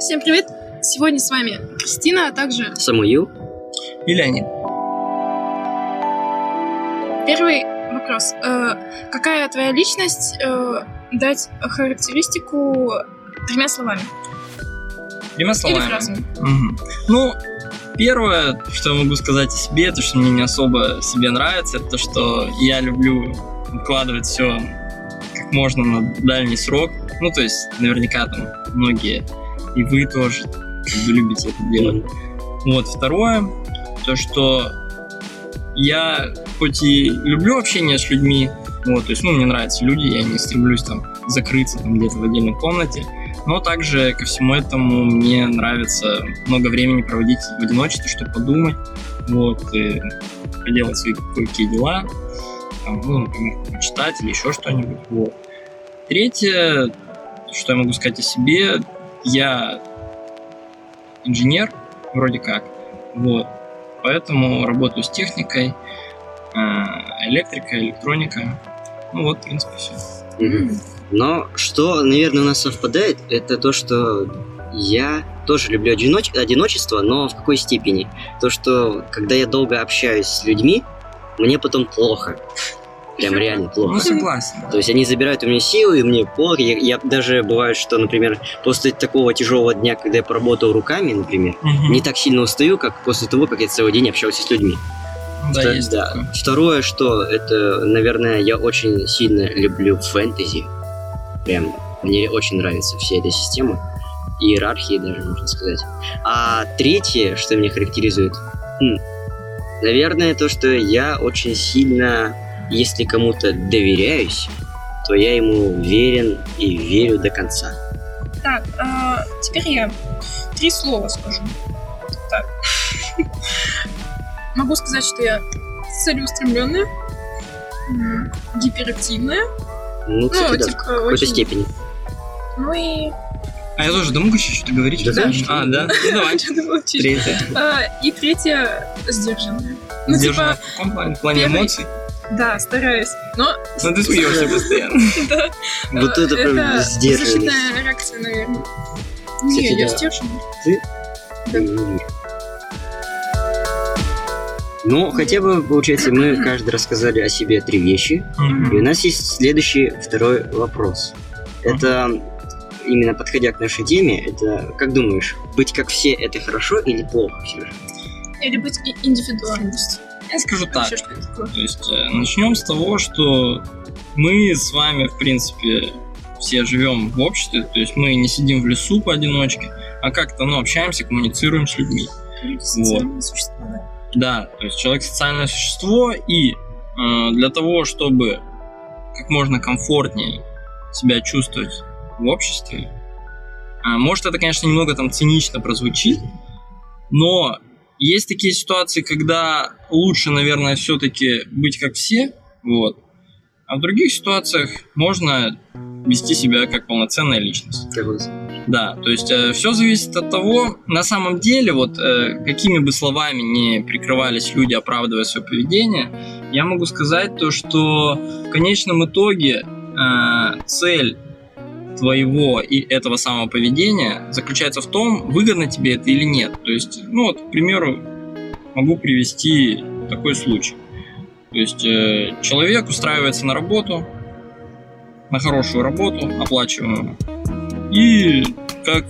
Всем привет! Сегодня с вами Кристина, а также Самуил. И Леонид. первый вопрос. Э, какая твоя личность? Э, дать характеристику тремя словами. Тремя Или словами. фразами. Мгм. Ну, первое, что я могу сказать о себе, это что мне не особо себе нравится, это то, что я люблю вкладывать все как можно на дальний срок. Ну, то есть, наверняка там многие, и вы тоже как бы любите это делать. Вот, второе, то, что я хоть и люблю общение с людьми, вот, то есть, ну, мне нравятся люди, я не стремлюсь там закрыться там где-то в отдельной комнате, но также ко всему этому мне нравится много времени проводить в одиночестве, чтобы подумать, вот, и поделать свои кое-какие дела, там, ну, например, почитать или еще что-нибудь, вот. Третье, что я могу сказать о себе, я инженер, вроде как, вот, поэтому работаю с техникой, а, электрика, электроника, ну вот, в принципе, все. Но что, наверное, у нас совпадает, это то, что я тоже люблю одиноч- одиночество, но в какой степени? То, что когда я долго общаюсь с людьми, мне потом плохо. Прям реально плохо. Ну, согласен. То есть они забирают у меня силы, и мне плохо. Я, я даже бывает, что, например, после такого тяжелого дня, когда я поработал руками, например, Мгм. не так сильно устаю, как после того, как я целый день общался с людьми. Да, Вто- есть да. такое. Второе, что это, наверное, я очень сильно люблю фэнтези. Прям мне очень нравится вся эта система. Иерархии даже, можно сказать. А третье, что меня характеризует, хм, наверное, то, что я очень сильно, если кому-то доверяюсь, то я ему верен и верю до конца. Так, а, теперь я три слова скажу. Так. Могу сказать, что я целеустремленная, гиперактивная, Ну, кстати, да, в типа, какой-то очень- степени. ну и... А я тоже, да могу еще что-то говорить? Да, конечно. А, да? Ну, давай. Третье. А, И третье сдержанная. Ну, типа, в каком плане? В плане эмоций? Да, стараюсь. Но Ну, ты смеешься постоянно. да, Вот это прям сдержанность. защитная реакция, наверное. Не, я. Не верю. Ну, хотя бы, получается, мы каждый рассказали о себе три вещи. И у нас есть следующий, второй вопрос. Это именно подходя к нашей теме, это, как думаешь, быть как все это хорошо или плохо все же? Или быть индивидуальностью. Я скажу так. То есть э, начнем с того, что мы с вами, в принципе, все живем в обществе, то есть мы не сидим в лесу поодиночке, а как-то ну, общаемся, коммуницируем с людьми. Люди социальные существа, да. Да, то есть человек социальное существо, и э, для того, чтобы как можно комфортнее себя чувствовать в обществе, а, может это, конечно, немного там цинично прозвучит, но есть такие ситуации, когда лучше, наверное, все-таки быть как все, вот, а в других ситуациях можно вести себя как полноценная личность. Как Да, то есть все зависит от того, на самом деле, вот э, какими бы словами не прикрывались люди, оправдывая свое поведение, я могу сказать то, что в конечном итоге э, цель твоего и этого самого поведения заключается в том, выгодно тебе это или нет. То есть, ну вот, к примеру, могу привести такой случай. То есть э, человек устраивается на работу, на хорошую работу, оплачиваемую, и как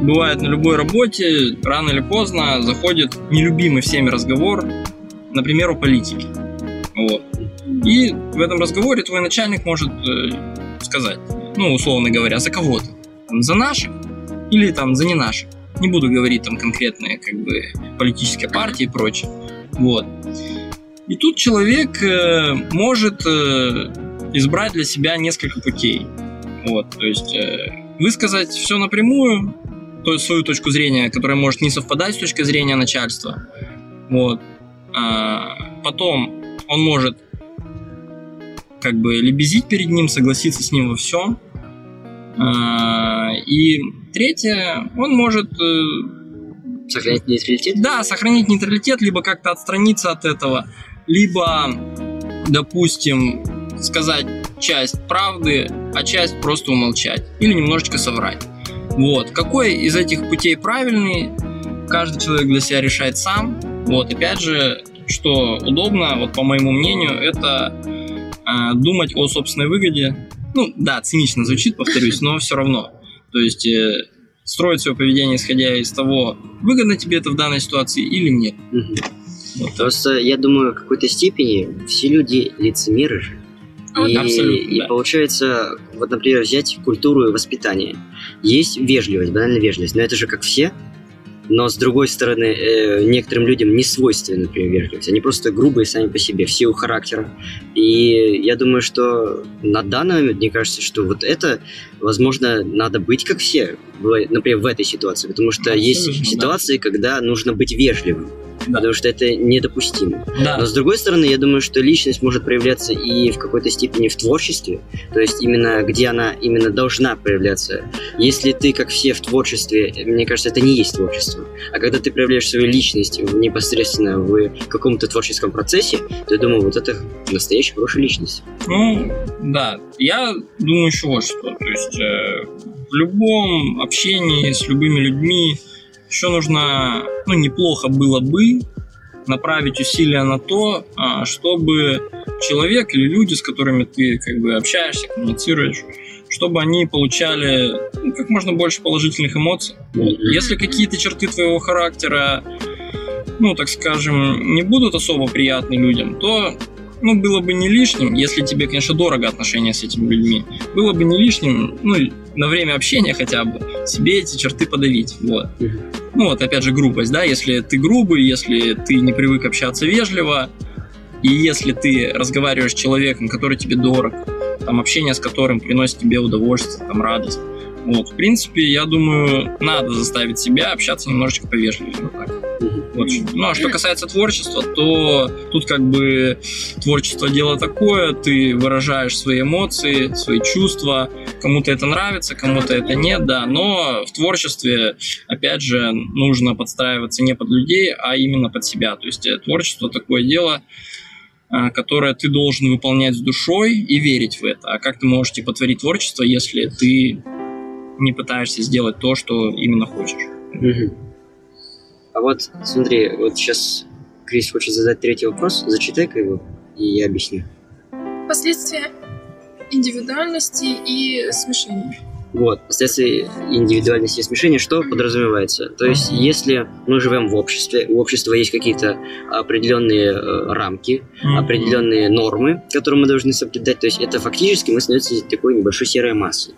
бывает на любой работе, рано или поздно заходит нелюбимый всеми разговор, например, о политике. Вот. И в этом разговоре твой начальник может э, сказать, ну, условно говоря, за кого ты? Там, за наших или там за не наших? Не буду говорить там конкретные как бы политические партии и прочее. Вот. И тут человек э, может э, избрать для себя несколько путей. Вот, то есть э, высказать все напрямую, то есть свою точку зрения, которая может не совпадать с точкой зрения начальства. Вот. А, потом он может как бы лебезить перед ним, согласиться с ним во всем. А, и третье, он может э, Сохранять нейтралитет? да, сохранить нейтралитет, либо как-то отстраниться от этого, либо, допустим, сказать часть правды, а часть просто умолчать или немножечко соврать. Вот. Какой из этих путей правильный, каждый человек для себя решает сам. Вот. Опять же, что удобно, вот по моему мнению, это э, думать о собственной выгоде. Ну, да, цинично звучит, повторюсь, но все равно. То есть э, строить свое поведение, исходя из того, выгодно тебе это в данной ситуации или нет. Мгм. Просто я думаю, в какой-то степени все люди лицемеры же. И, Абсолютно, и да. получается, вот, например, взять культуру и воспитание. Есть вежливость, банальная вежливость, но это же как все. Но с другой стороны, э, некоторым людям не свойственна, например, вежливость. Они просто грубые сами по себе, в силу характера. И я думаю, что на данный момент, мне кажется, что вот это, возможно, надо быть как все, например, в этой ситуации. Потому что есть Абсолютно, да. ситуации, когда нужно быть вежливым. Да. Потому что это недопустимо. Да. Но с другой стороны, я думаю, что личность может проявляться и в какой-то степени в творчестве, то есть именно где она именно должна проявляться. Если ты, как все в творчестве, мне кажется, это не есть творчество. А когда ты проявляешь свою личность непосредственно в каком-то творческом процессе, то я думаю, вот это настоящая хорошая личность. Ну, да. Я думаю еще вот что. То есть э, в любом общении с любыми людьми еще нужно, ну, неплохо было бы направить усилия на то, а, чтобы человек или люди, с которыми ты как бы общаешься, коммуницируешь, чтобы они получали ну, как можно больше положительных эмоций. Вот. Если какие-то черты твоего характера, ну, так скажем, не будут особо приятны людям, то ну, было бы не лишним, если тебе, конечно, дорого отношения с этими людьми, было бы не лишним, ну, на время общения хотя бы, себе эти черты подавить, вот. Ну, вот, опять же, грубость, да, если ты грубый, если ты не привык общаться вежливо, и если ты разговариваешь с человеком, который тебе дорог, там, общение с которым приносит тебе удовольствие, там, радость, вот, в принципе, я думаю, надо заставить себя общаться немножечко повежливее, вот так. Мгм. Вот. Ну а что касается творчества, то тут как бы творчество дело такое, ты выражаешь свои эмоции, свои чувства, кому-то это нравится, кому-то это нет, да, но в творчестве, опять же, нужно подстраиваться не под людей, а именно под себя, то есть э, творчество такое дело, а, которое ты должен выполнять с душой и верить в это. А как ты можешь типа творить творчество, если ты не пытаешься сделать то, что именно хочешь? А вот смотри, вот сейчас Крис хочет задать третий вопрос, зачитай-ка его, и я объясню. Последствия индивидуальности и смешения. Вот, последствия индивидуальности и смешения, что подразумевается? То есть, если мы живем в обществе, у общества есть какие-то определенные э, рамки, определенные нормы, которые мы должны соблюдать, то есть это фактически мы становимся такой небольшой серой массой,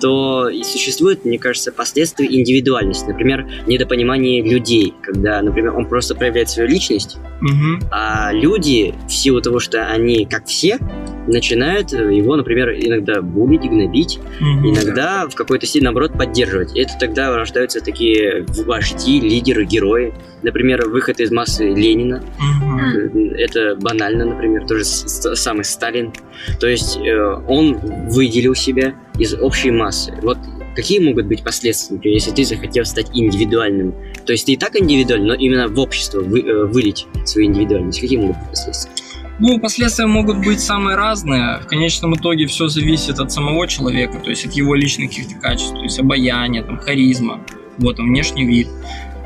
то и существует, мне кажется, последствия индивидуальности, например, недопонимание людей, когда, например, он просто проявляет свою личность, Мгм. а люди, в силу того, что они как все, начинают его, например, иногда булить, гнобить, Мгм. иногда в какой-то стиле, наоборот, поддерживать. И это тогда рождаются такие вожди, лидеры, герои. Например, выход из массы Ленина. Мгм. Это банально, например, тоже самый Сталин. То есть э, он выделил себя из общей массы. Вот какие могут быть последствия, например, если ты захотел стать индивидуальным? То есть ты и так индивидуальный, но именно в общество вы- э, вылить свою индивидуальность. Какие могут быть последствия? Ну, последствия могут быть самые разные. В конечном итоге все зависит от самого человека, то есть от его личных каких-то качеств, то есть обаяние, там, харизма, вот, там, внешний вид.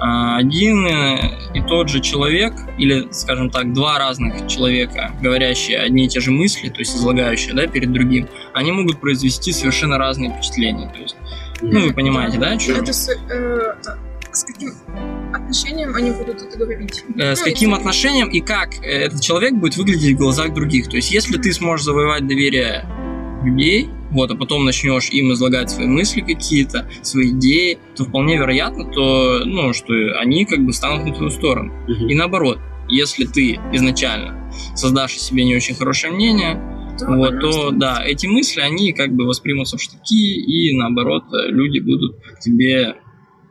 А, Один э, и тот же человек, или, скажем так, два разных человека, говорящие одни и те же мысли, то есть излагающие, да, перед другим, они могут произвести совершенно разные впечатления. То есть, ну, вы понимаете, да, о? Это с, э, с каким отношением они будут это говорить? Э, с Ну, каким отношением и как этот человек будет выглядеть в глазах других. То есть, если ты сможешь завоевать доверие людей, вот, а потом начнешь им излагать свои мысли какие-то, свои идеи, то вполне вероятно, то, ну, что они как бы станут на твою сторону. Мгм. И наоборот, если ты изначально создашь о себе не очень хорошее мнение, Да, вот, то да, эти мысли, они как бы воспримутся в штыки, и наоборот, э, люди будут к тебе,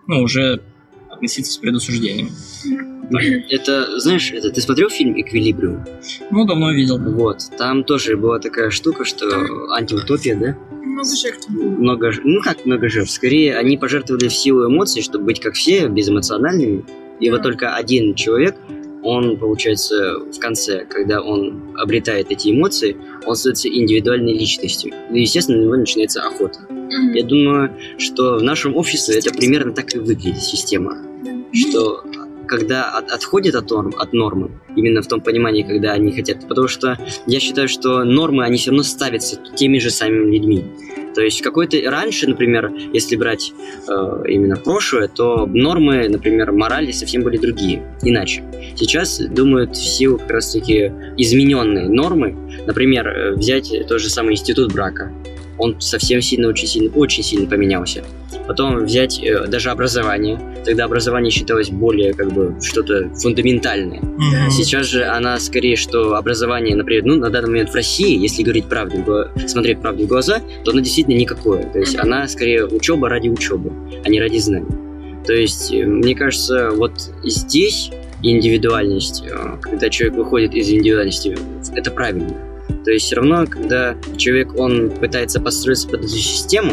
ну, уже относиться с предосуждением. Это, знаешь, это ты смотрел фильм «Эквилибриум»? Ну, давно видел. Вот, там тоже была такая штука, что антиутопия, да? Много жертв. Много, ж- ну как много жертв? Скорее, они пожертвовали в силу эмоций, чтобы быть как все, безэмоциональными. И вот только один человек, он, получается, в конце, когда он обретает эти эмоции, он становится индивидуальной личностью. И, естественно, на него начинается охота. Мгм. Я думаю, что в нашем обществе это примерно так и выглядит система. Что когда от- отходит от норм, от нормы, именно в том понимании, когда они хотят, потому что я считаю, что нормы, они все равно ставятся теми же самыми людьми. То есть какой-то раньше, например, если брать э, именно прошлое, то нормы, например, морали совсем были другие, иначе. Сейчас думают в силу как раз-таки измененные нормы, например, э, взять тот же самый институт брака. Он совсем сильно, очень сильно, очень сильно поменялся. Потом взять э, даже образование. Тогда образование считалось более как бы что-то фундаментальное. Мгм. Сейчас же она скорее, что образование, например, ну, на данный момент в России, если говорить правду, смотреть правду в глаза, то она действительно никакое. То есть она скорее учеба ради учебы, а не ради знаний. То есть, э, мне кажется, вот здесь индивидуальность, э, когда человек выходит из индивидуальности, это правильно. То есть все равно, когда человек, он пытается построиться под эту систему,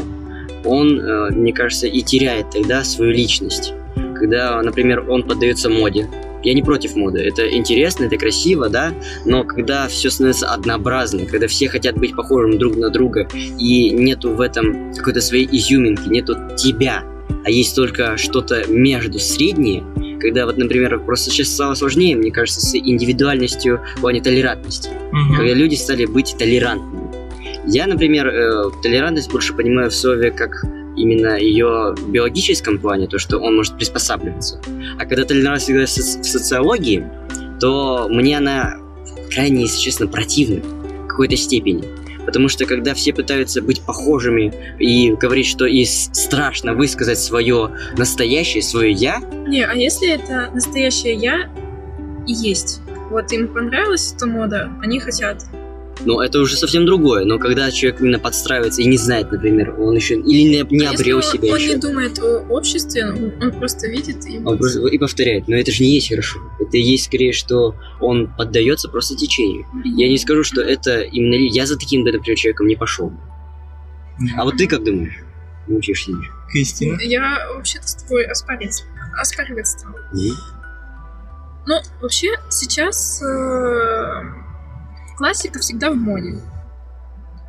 он, э, мне кажется, и теряет тогда свою личность. Когда, например, он поддается моде. Я не против моды. Это интересно, это красиво, да, но когда все становится однообразно, когда все хотят быть похожим друг на друга, и нету в этом какой-то своей изюминки, нету тебя, а есть только что-то между среднее, когда вот, например, просто сейчас стало сложнее, мне кажется, с индивидуальностью в плане толерантности Мгм. когда люди стали быть толерантными. Я, например, э, толерантность больше понимаю в слове как именно ее биологическом плане, то, что он может приспосабливаться. А когда толерантность в соци- в социологии, то мне она крайне, если честно, противна в какой-то степени. Потому что когда все пытаются быть похожими и говорить, что и страшно высказать свое настоящее, свое я, Не, а если это настоящее я и есть? Вот им понравилась эта мода, они хотят. Ну это уже совсем другое. Но когда человек именно подстраивается и не знает, например, он еще или не, не А обрел если себя он еще. не думает о обществе, он, он просто видит и... Он просто и повторяет, но это же не есть хорошо. Это и есть скорее, что он поддается просто течению. Я не скажу, что это именно... ли- Я за таким, бы, например, человеком не пошел. А вот ты как думаешь? Научишься. Кристина. Я вообще-то с тобой оспаривать, оспаривать стала. Мгм. Ну, вообще, сейчас э, классика всегда в моде.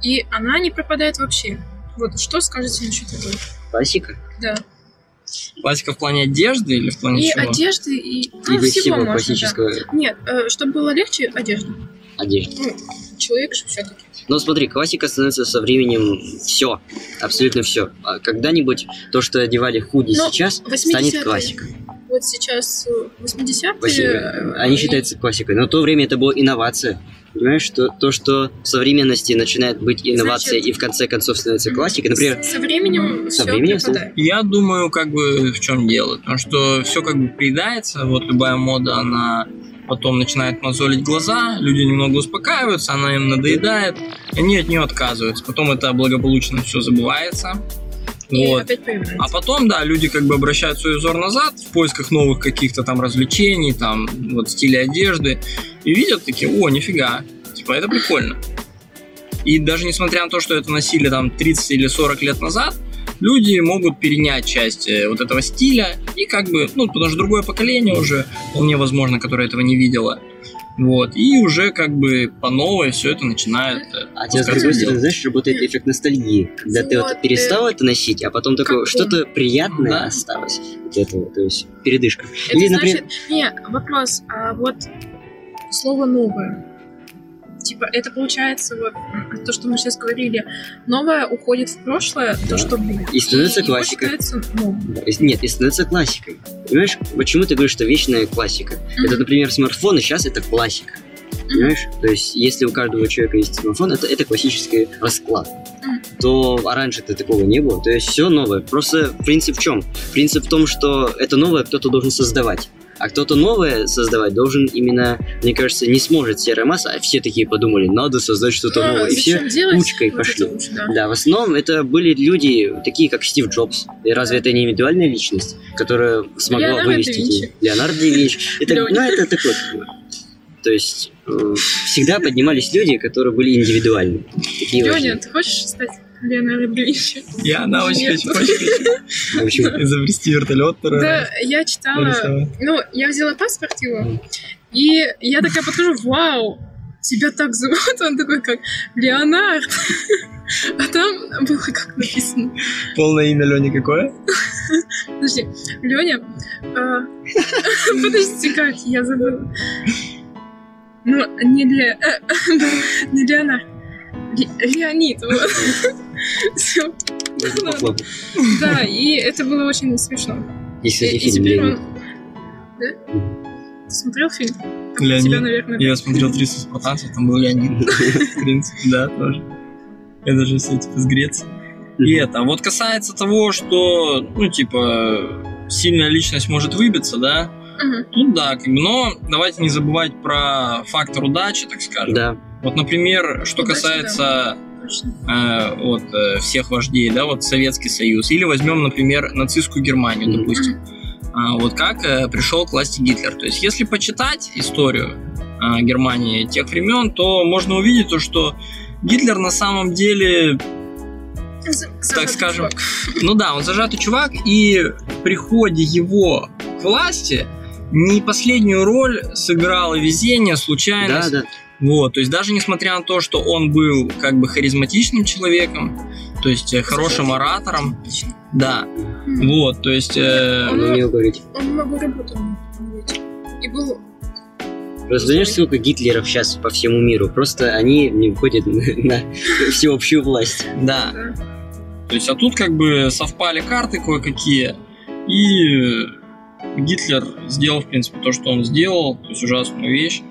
И она не пропадает вообще. Вот что скажете насчет этого? Классика? Да. Классика в плане одежды или в плане И чего? одежды, и ну, Или всего всего можно, да. классического Нет, э, чтобы было легче, одежда. одежды. Человек же все-таки. Но смотри, классика становится со временем все. Абсолютно все. Когда-нибудь то, что одевали худи Но сейчас, 80-е. станет классикой. Вот сейчас э, 80-е... Классика. э, Они считаются классикой. Но в то время это была инновация. Понимаешь, что то, что в современности начинает быть инновацией Значит, и в конце концов становится классикой, например, Со временем Со все временем пропадает. Я думаю, как бы в чем дело. Потому что все как бы приедается, вот любая мода, она потом начинает мозолить глаза, люди немного успокаиваются, она им надоедает, они от нее отказываются. Потом это благополучно все забывается. И Вот. А потом, да, люди как бы обращают свой взор назад в поисках новых каких-то там развлечений, там, вот, стиля одежды, и видят такие, о, нифига, типа, это прикольно. И даже несмотря на то, что это носили там 30 или 40 лет назад, люди могут перенять часть э, вот этого стиля, и как бы, ну, потому что другое поколение уже, вполне возможно, которое этого не видело, вот, и уже как бы по новой все это начинает э, А тебя с другой стороны, знаешь, работает эффект ностальгии. Когда ты вот Вот, перестал это носить, а потом такое что-то приятное Да. осталось. Вот этого, то есть передышка. Это Или, значит... например, Не, вопрос. А вот слово «новое». Типа, это получается вот то, что мы сейчас говорили. Новое уходит в прошлое, Да. то, что было. И становится его классикой. считается и- нет, и становится классикой. Понимаешь, почему ты говоришь, что вечная классика? Это, Мгм. например, смартфон, и сейчас это классика. Понимаешь? То есть, если у каждого человека есть смартфон, это, это классический расклад. Мгм. То а раньше-то такого не было. То есть все новое. Просто принцип в чем? Принцип в том, что это новое кто-то должен создавать. А кто-то новое создавать должен именно, мне кажется, не сможет серая масса, а все такие подумали, надо создать что-то А, новое. И все делать кучкой вот пошли. лучше, да. да, в основном это были люди, такие как Стив Джобс. И разве это не индивидуальная личность, которая смогла Леонардо вывести... Винчи. Леонардо да Винчи. Это, ну, это такое. бы. То есть э, всегда поднимались люди, которые были индивидуальны. Такие Леня, ты хочешь стать Леонардо да Винчи? Я, да, очень хочу, очень хочу А изобрести вертолет. Да, я читала... Ну, я взяла паспорт его, и я такая подхожу, вау, тебя так зовут? Он такой, как Леонард. А там было как написано. Полное имя Лени какое? Подожди, Леня... а, Подожди, как, я забыла. Ну, не для... э, Не Леонард. Ле- Леонид, вот. Похлопать. Да, и это было очень смешно. И, кстати, фильм теперь Леонид. он... Да? Ты смотрел фильм? Леонид. тебя, наверное. Я смотрел 300 спартанцев, там был Леонид. В принципе, да, тоже. Это же все типа с Греции. И это. Вот касается того, что, ну, типа, сильная личность может выбиться, да, тут да, как бы, но давайте не забывать про фактор удачи, так скажем. Да. Вот, например, что касается э, вот, э, всех вождей, да, вот Советский Союз, или возьмем, например, нацистскую Германию, допустим. А, вот как э, пришел к власти Гитлер. То есть, если почитать историю а, Германии тех времен, то можно увидеть то, что Гитлер на самом деле так скажем, чувак. ну да, он зажатый чувак, и в приходе его к власти не последнюю роль сыграло везение, Да, случайность. да. Вот, то есть даже несмотря на то, что он был как бы харизматичным человеком, то есть э, хорошим оратором, да, Мгм. вот, то есть, э, Он умел говорить. Он много работал. И был Просто знаешь, сколько Гитлеров сейчас по всему миру? Просто они не выходят на всеобщую власть. да, да, то есть, а тут как бы совпали карты кое-какие, и Гитлер сделал, в принципе, то, что он сделал, то есть ужасную вещь,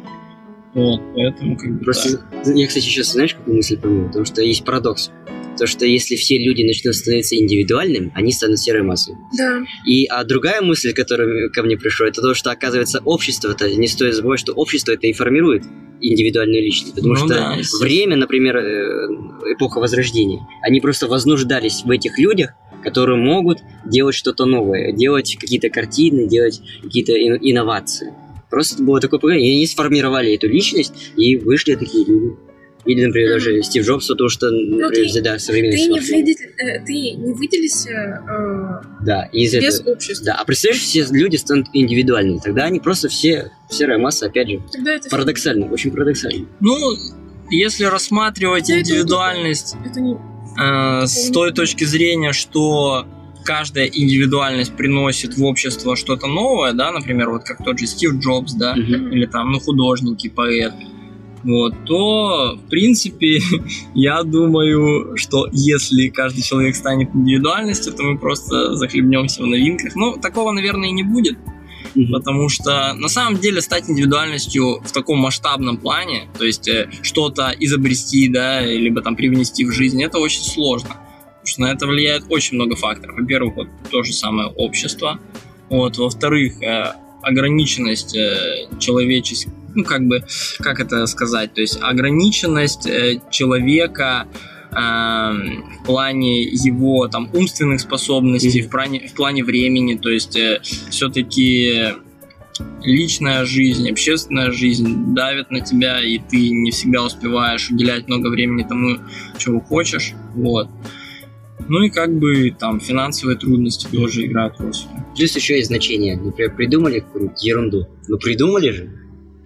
вот, поэтому как бы, да. Просто я, кстати, сейчас знаешь, какую мысль пойму? Потому что есть парадокс. То, что если все люди начнут становиться индивидуальными, они станут серой массой. да. И а другая мысль, которая ко мне пришла, это то, что оказывается общество-то, не стоит забывать, что общество это и формирует индивидуальную личность. Потому Ну что да, время, например, э, эпоха Возрождения, они просто вознуждались в этих людях, которые могут делать что-то новое, делать какие-то картины, делать какие-то ин- инновации. Просто это было такое поколение, и они сформировали эту личность, и вышли такие люди. Или, например, даже Стив Джобс, потому что, например, ты- да, современный Ты не, выдель- э, ты не выделишься Да, и из э, без этого. общества. Да, а представляешь, все люди станут индивидуальными, тогда они просто все серая масса, опять же, Тогда это парадоксально, очень парадоксально. Ну, если рассматривать Да, это индивидуальность это не э, с той точки зрения, что каждая индивидуальность приносит в общество что-то новое, да, например, вот как тот же Стив Джобс, да, Мгм. или там, ну, художники, поэт, вот, то, в принципе, я думаю, что если каждый человек станет индивидуальностью, то мы просто захлебнемся в новинках. Ну, такого, наверное, и не будет, потому что на самом деле стать индивидуальностью в таком масштабном плане, то есть э, что-то изобрести, да, либо там привнести в жизнь, это очень сложно. Потому что на это влияет очень много факторов. Во-первых, вот то же самое общество. Вот, во-вторых, э, ограниченность э, человеческих, ну как бы, как это сказать, то есть ограниченность э, человека в плане его там умственных способностей, Мгм. в, плане, в плане времени, то есть все-таки личная жизнь, общественная жизнь давят на тебя, и ты не всегда успеваешь уделять много времени тому, чего хочешь, вот. Ну и как бы там финансовые трудности тоже играют роль. Плюс еще есть значение. Например, придумали какую-нибудь ерунду. Ну, придумали же.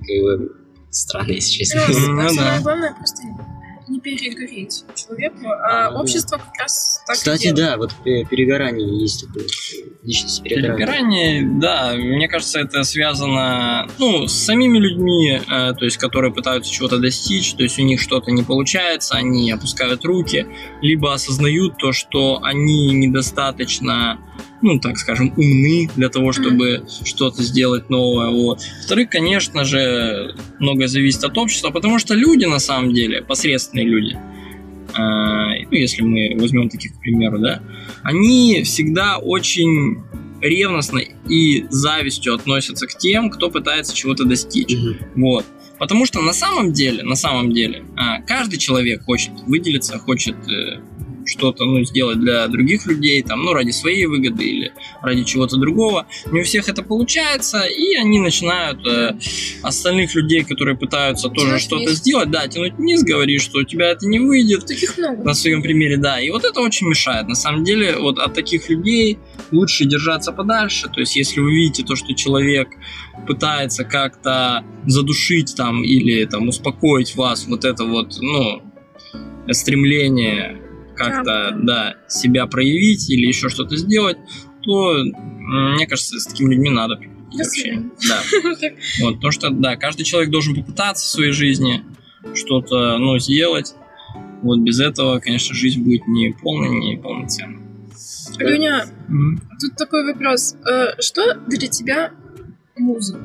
Как бы странно, если честно. Ну, Ну самое главное просто не перегореть человеку, а А, ну да. общество как раз так Кстати, да, вот э, перегорание есть такое. Личность перегорания. Перегорание, да, мне кажется, это связано, ну, с самими людьми, э, то есть, которые пытаются чего-то достичь, то есть у них что-то не получается, они опускают руки, либо осознают то, что они недостаточно, ну, так скажем, умны для того, чтобы что-то сделать новое, вот. Во-вторых, конечно же, многое зависит от общества, потому что люди, на самом деле, посредственные люди, э, ну, если мы возьмем таких, к примеру, да, они всегда очень ревностно и завистью относятся к тем, кто пытается чего-то достичь. Мгм. Вот. Потому что на самом деле, на самом деле, а, каждый человек хочет выделиться, хочет э, что-то ну, сделать для других людей, там, ну, ради своей выгоды или ради чего-то другого. Не у всех это получается, и они начинают э, остальных людей, которые пытаются тоже Тянуть что-то вниз. сделать, да, тянуть вниз, говорить, что у тебя это не выйдет, Таких много. на своем примере, да. И вот это очень мешает. На самом деле, вот от таких людей лучше держаться подальше. То есть, если вы видите то, что человек пытается как-то задушить там или там успокоить вас вот это вот, ну, стремление как-то, да, себя проявить или еще что-то сделать, то, мне кажется, с такими людьми надо общение. Да. Вот, потому что, да, каждый человек должен попытаться в своей жизни что-то, ну, сделать. Вот без этого, конечно, жизнь будет не полной, не полноценной. Леня, Мгм. тут такой вопрос. Э, Что для тебя муза?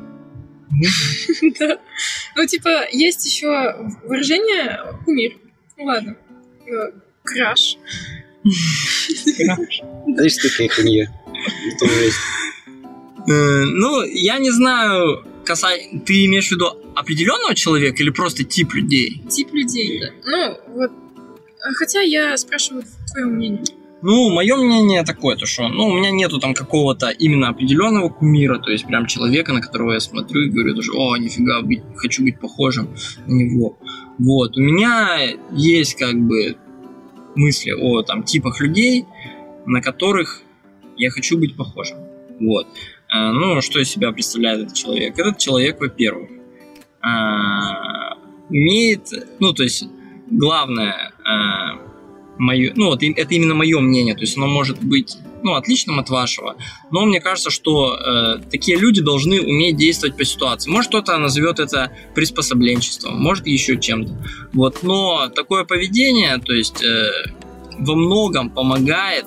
Да. Ну, типа, есть еще выражение кумир. Ну ладно. Э, Краш. Знаешь, что такая хуйня? Э, Ну, я не знаю, касай... ты имеешь в виду определенного человека или просто тип людей? Тип людей. Ну, вот. А Хотя я спрашиваю твое мнение. Ну, мое мнение такое, то что, ну, у меня нету там какого-то именно определенного кумира, то есть прям человека, на которого я смотрю и говорю, даже, о, нифига, быть, хочу быть похожим на него. Вот, у меня есть как бы мысли о там типах людей, на которых я хочу быть похожим. Вот. А, Ну, что из себя представляет этот человек? Этот человек, во-первых, а, умеет, ну, то есть, главное, а, мое, ну вот это именно мое мнение, то есть оно может быть ну, отличным от вашего, но мне кажется, что э, такие люди должны уметь действовать по ситуации. Может, кто-то назовет это приспособленчеством, может, еще чем-то. Вот, но такое поведение, то есть э, во многом помогает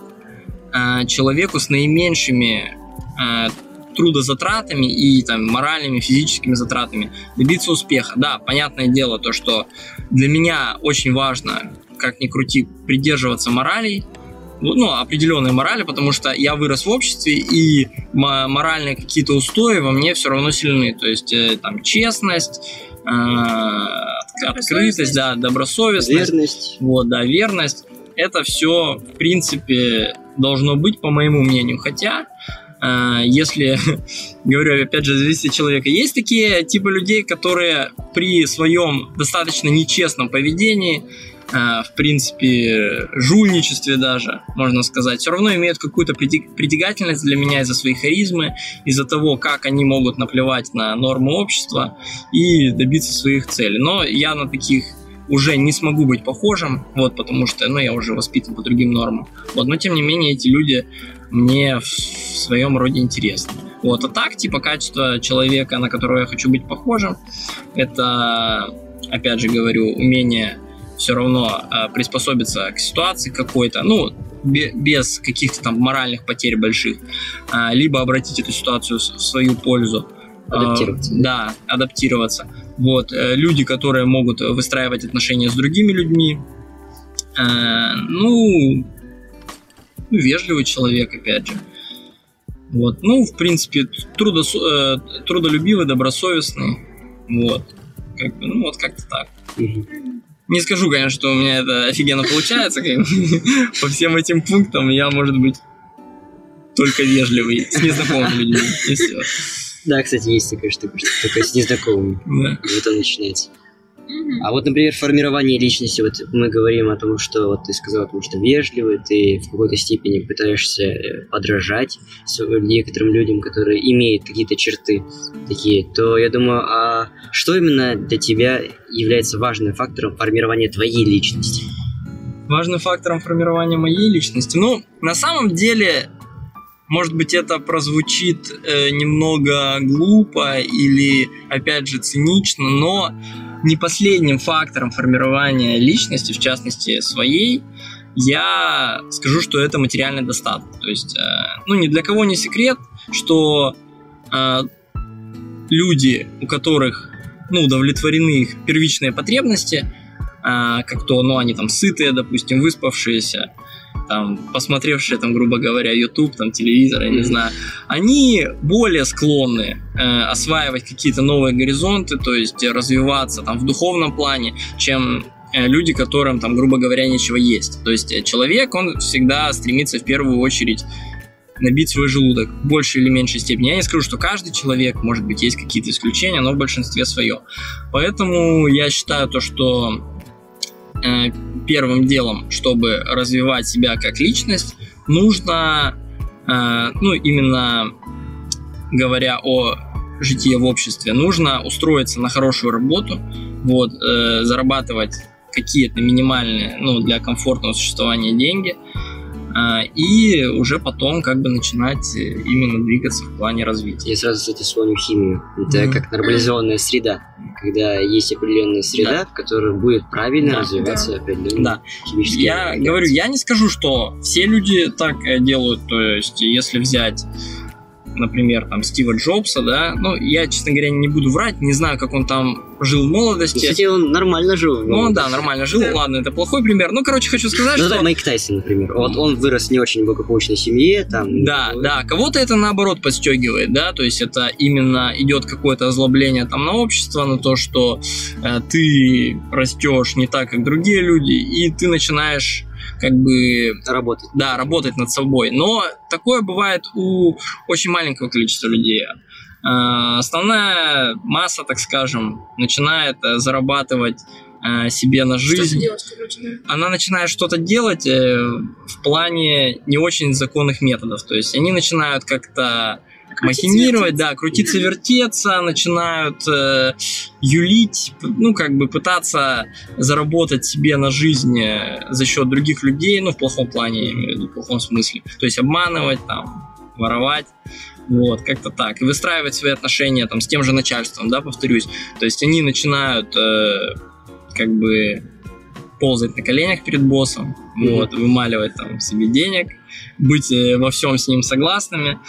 э, человеку с наименьшими э, трудозатратами и там моральными, физическими затратами добиться успеха. Да, понятное дело то, что для меня очень важно, как ни крути, придерживаться моралей, ну, ну, определенной морали, потому что я вырос в обществе, и мо- моральные какие-то устои во мне все равно сильны. То есть, э, там, честность, э, от- открытость, да, добросовестность, Верность. вот, да, верность. Это все, в принципе, должно быть, по моему мнению. Хотя, э, если, говорю, опять же, зависит от человека, есть такие типы людей, которые при своем достаточно нечестном поведении, в принципе, жульничестве даже, можно сказать, все равно имеют какую-то притягательность для меня из-за своей харизмы, из-за того, как они могут наплевать на нормы общества и добиться своих целей. Но я на таких уже не смогу быть похожим, вот, потому что, ну, я уже воспитан по другим нормам. Вот, но тем не менее, эти люди мне в своем роде интересны. Вот, а так, типа, качество человека, на которого я хочу быть похожим, это, опять же говорю, умение все равно э, приспособиться к ситуации какой-то, ну, бе- без каких-то там моральных потерь больших, а, либо обратить эту ситуацию в свою пользу. Адаптироваться. А, Да, адаптироваться. Вот, э, люди, которые могут выстраивать отношения с другими людьми. Э, ну, ну, вежливый человек, опять же. Вот, ну, в принципе, трудосо- э, трудолюбивый, добросовестный. Вот. Как бы, ну, вот как-то так. Мгм. Не скажу, конечно, что у меня это офигенно получается, по всем этим пунктам я, может быть, только вежливый с незнакомыми людьми. И все. Да, кстати, есть такая штука, что только с незнакомыми. Да. Вот он начинается. А вот, например, формирование личности, вот мы говорим о том, что вот ты сказал о том, что вежливый, ты в какой-то степени пытаешься э, подражать некоторым людям, которые имеют какие-то черты такие, то я думаю, а что именно для тебя является важным фактором формирования твоей личности? важным фактором формирования моей личности. Ну, на самом деле, может быть, это прозвучит э, немного глупо или, опять же, цинично, но не последним фактором формирования личности, в частности, своей, я скажу, что это материальный достаток. То есть, э, ну, ни для кого не секрет, что э, люди, у которых ну, удовлетворены их первичные потребности, а, как то, ну, они там сытые, допустим, выспавшиеся, там, посмотревшие, там, грубо говоря, YouTube, там, телевизор, я не знаю, они более склонны э, осваивать какие-то новые горизонты, то есть развиваться там в духовном плане, чем э, люди, которым там, грубо говоря, нечего есть. То есть э, человек, он всегда стремится в первую очередь набить свой желудок в большей или меньшей степени. Я не скажу, что каждый человек, может быть, есть какие-то исключения, но в большинстве свое. Поэтому я считаю то, что первым делом, чтобы развивать себя как личность, нужно, э, ну, именно говоря о житии в обществе, нужно устроиться на хорошую работу, вот, э, зарабатывать какие-то минимальные, ну, для комфортного существования деньги, и уже потом как бы начинать э, именно двигаться в плане развития. Я сразу, кстати, вспомню химию. Это Мгм. как нормализованная среда, когда есть определенная среда, в которой будет правильно Да. развиваться определенный Да. химический Я говорю, я не скажу, что все люди так э, делают, то есть если взять например, там, Стива Джобса, да, ну, я, честно говоря, не буду врать, не знаю, как он там жил в молодости. Кстати, он нормально жил. Ну, да, нормально жил, ладно, это плохой пример. Ну, короче, хочу сказать, Ну, что... да, Майк Тайсон, например. Вот он вырос в не очень благополучной семье, там... Да, да, кого-то это наоборот подстегивает, да, то есть это именно идет какое-то озлобление там на общество, на то, что э, ты растешь не так, как другие люди, и ты начинаешь как бы Работать. да, работать над собой. Но такое бывает у очень маленького количества людей. Э, Основная масса, так скажем, начинает э, зарабатывать э, себе на жизнь. да? Она начинает что-то делать э, в плане не очень законных методов. То есть они начинают как-то махинировать, да, крутиться, вертеться, начинают э, юлить, ну, как бы пытаться заработать себе на жизнь э, за счет других людей, ну, в плохом плане, я имею в виду, в плохом смысле. То есть обманывать, там, воровать, вот, как-то так. И выстраивать свои отношения там с тем же начальством, да, повторюсь. То есть они начинают э, как бы ползать на коленях перед боссом, Мгм. вот, вымаливать там себе денег, быть э, во всем с ним согласными.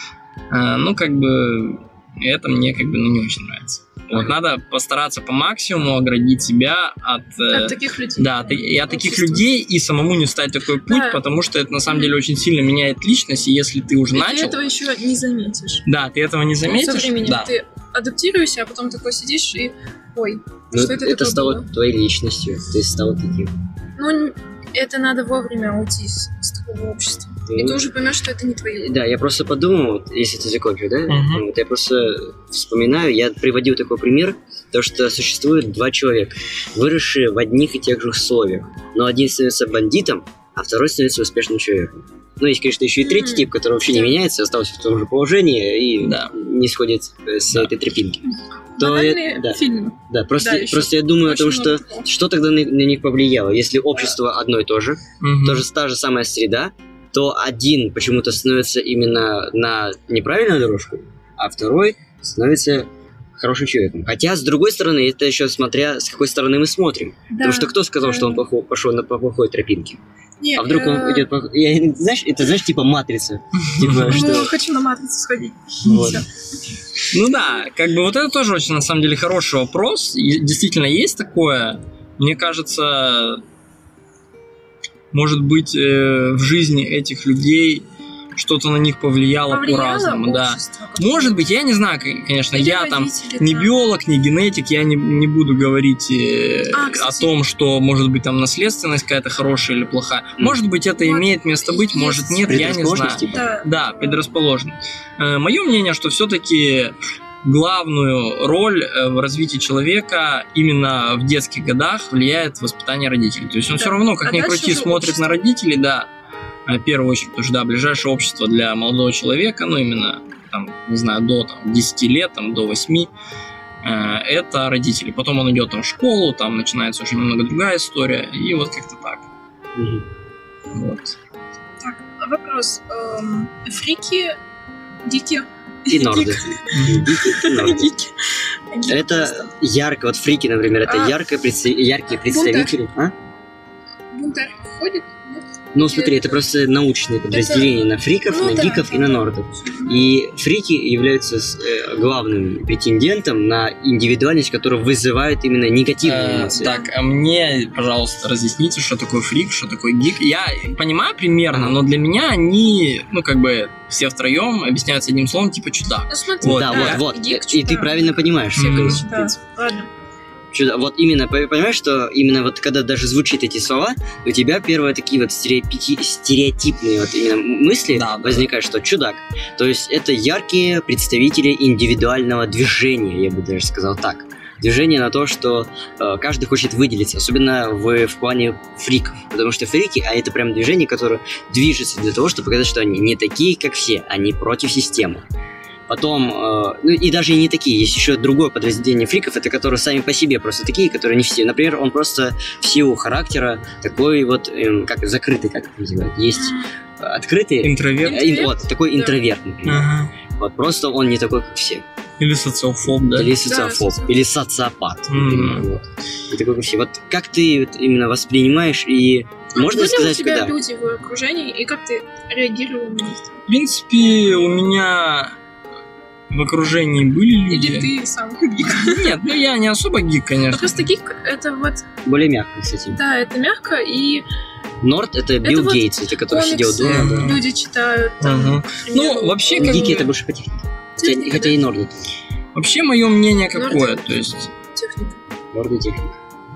А, ну, как бы, это мне как бы ну, не очень нравится. Вот, надо постараться по максимуму оградить себя от... э, От таких людей. да, ты- и от таких людей и самому не стать такой путь, Да. потому что это на самом деле очень сильно меняет личность, и если ты уже И начал, ты этого еще не заметишь. да, ты этого не заметишь, Со временем да. ты адаптируешься, а потом такой сидишь и... Ой, Ну, что это такое стало было? твоей личностью. Ты стал таким. ну это надо вовремя уйти с, с такого общества. И ты уже поймешь, что это не твое. Да, я просто подумал, вот, если ты закончишь, да? Мгм. Вот я просто вспоминаю, я приводил такой пример, то, что существует два человека, выросшие в одних и тех же условиях. Но один становится бандитом, а второй становится успешным человеком. Ну, есть, конечно, еще и третий Мгм. тип, который вообще не Да. меняется, остался в том же положении и Да. не сходит э, с Да. этой тропинки. То я- да. фильмы. Да, просто, Да, просто я думаю о том, что много что тогда на, на них повлияло? Если общество одно и то же, Мгм. тоже та же самая среда, то один почему-то становится именно на неправильную дорожку, а второй становится хорошим человеком. Хотя, с другой стороны, это еще смотря с какой стороны мы смотрим. Потому что кто сказал, да. что он пошел на, плохой тропинке? Не, А вдруг он э, идет по... Я- знаешь, это знаешь, типа матрица. Типа, ну, что... Хочу на матрицу сходить. Вот. Ну да, как бы вот это тоже очень, на самом деле, хороший вопрос. И действительно есть такое. Мне кажется, может быть, э, в жизни этих людей что-то на них повлияло, Повлияло по-разному, да. Может быть, я не знаю, конечно, Или я там не да. биолог, не генетик, я не, не буду говорить э, А, о том, что может быть там наследственность какая-то хорошая или плохая. Может быть, это Вот имеет место быть, есть может нет, я не знаю. Типа? Да. Да, предрасположен. Мое мнение, что все-таки главную роль э, в развитии человека именно в детских годах влияет воспитание родителей. То есть он Да. все равно, как А ни крути, смотрит общество. на родителей, да, э, в первую очередь, потому что, да, ближайшее общество для молодого человека, ну, именно, там, не знаю, до там, 10 лет, там, до 8, э, это родители. Потом он идет там в школу, там начинается уже немного другая история, и вот как-то так. Мгм. Вот. Так, вопрос. Эм, фрики, дики. И норды. Это ярко, вот фрики, например, это А. яркие представители. А? Бунтарь ходит? Ну, смотри, это просто научные подразделения на фриков, Ну на да. гиков и на нордов. И фрики являются э, главным претендентом на индивидуальность, которая вызывает именно негативные Э, эмоции. Так, а мне, пожалуйста, разъясните, что такое фрик, что такое гик. Я понимаю примерно, но для меня они, ну, как бы, все втроем объясняются одним словом, типа чудак. Ну смотри, Вот, да, да. вот, вот. гик, И ты чудак. правильно понимаешь все, Мгм. короче, в Да, принципе. ладно. Вот именно, по- понимаешь, что именно вот когда даже звучит эти слова, у тебя первые такие вот стереопити- стереотипные вот именно мысли Да, да. возникают, что чудак. То есть это яркие представители индивидуального движения, я бы даже сказал так. Движение на то, что э, каждый хочет выделиться, особенно в, в плане фриков. Потому что фрики, а это прям движение, которое движется для того, чтобы показать, что они не такие, как все, они против системы. Потом, э, ну и даже и не такие, есть еще другое подразделение фриков, это которые сами по себе просто такие, которые не все. Например, он просто в силу характера такой вот, эм, как закрытый, как это называют. Есть открытый, Интроверт. э, ин- вот, такой Да. интроверт, например. Ага. Вот, просто он не такой, как все. Или социофоб, да. Или социофоб, социофоб. или социопат. Например, вот. Не такой, как все. Вот как ты вот именно воспринимаешь и А можно были сказать, у тебя когда? люди в окружении, и как ты реагировал на них? В принципе, у меня в окружении были люди. Или ты сам гик? Нет, ну я не особо гик, конечно. просто гик — это вот, Более мягко, кстати. да, это мягко, и Норд это Билл вот Гейтс, это который сидел дома. да. люди читают. там, примеру, Ну, вообще, как Гики бы, это больше по технике. Хотя, техника, хотя да, и Норд это. вообще мое мнение Норд какое, это то есть, техника. Норд и техника.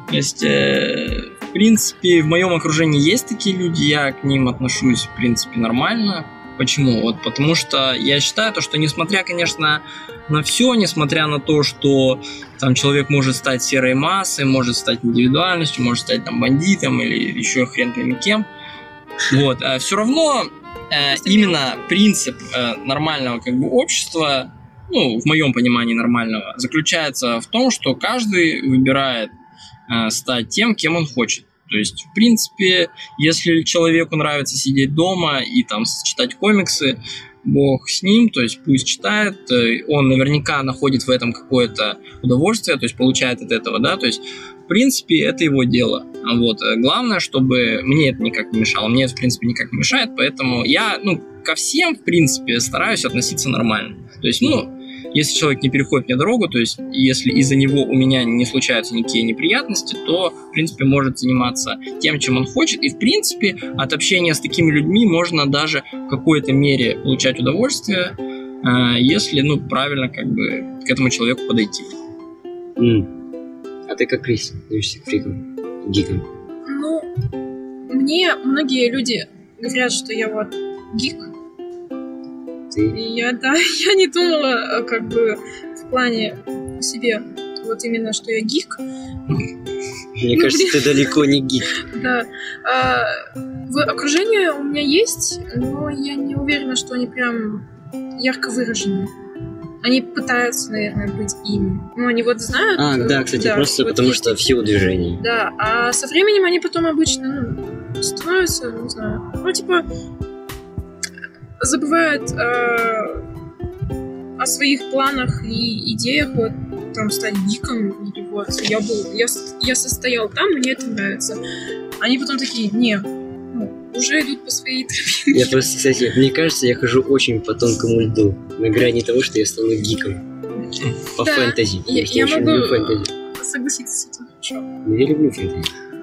то есть, э, в принципе, в моем окружении есть такие люди, я к ним отношусь, в принципе, нормально. Почему? Вот потому что я считаю то, что несмотря, конечно, на все, несмотря на то, что там человек может стать серой массой, может стать индивидуальностью, может стать там бандитом или еще хрен пойми кем, вот, все равно э, именно принцип э, нормального как бы общества, ну, в моем понимании нормального, заключается в том, что каждый выбирает э, стать тем, кем он хочет. То есть, в принципе, если человеку нравится сидеть дома и там читать комиксы, бог с ним, то есть пусть читает, э, он наверняка находит в этом какое-то удовольствие, то есть получает от этого, да, то есть в принципе это его дело. Вот э, главное, чтобы мне это никак не мешало, мне это в принципе никак не мешает, поэтому я, ну, ко всем в принципе стараюсь относиться нормально. То есть, ну, если человек не переходит мне дорогу, то есть если из-за него у меня не случаются никакие неприятности, то, в принципе, может заниматься тем, чем он хочет. И, в принципе, от общения с такими людьми можно даже в какой-то мере получать удовольствие, э, если, ну, правильно как бы к этому человеку подойти. М. А ты как Крис, относишься к фрикам, гикам? Ну, мне многие люди говорят, что я вот гик, Ты? я, да, я не думала, э, как бы, в плане себе, вот именно, что я гик, Мне Ну, кажется, блин. ты далеко не гик. да. А, в окружении у меня есть, но я не уверена, что они прям ярко выражены. Они пытаются, наверное, быть ими. Ну, они вот знают... А, э, да, кстати, просто вот потому есть что в силу движений. Да, а со временем они потом обычно ну, становятся, не знаю, ну типа забывают э, о своих планах и идеях, вот там стать гиком, или вот я был, я, я состоял там, мне это нравится. Они потом такие, не, ну, уже идут по своей тропинке. Я просто, кстати, мне кажется, я хожу очень по тонкому льду. На грани того, что я стану гиком. По Да, фэнтези. я- я очень могу- люблю фэнтези. Согласиться с этим. Хорошо. Я люблю фэнтези.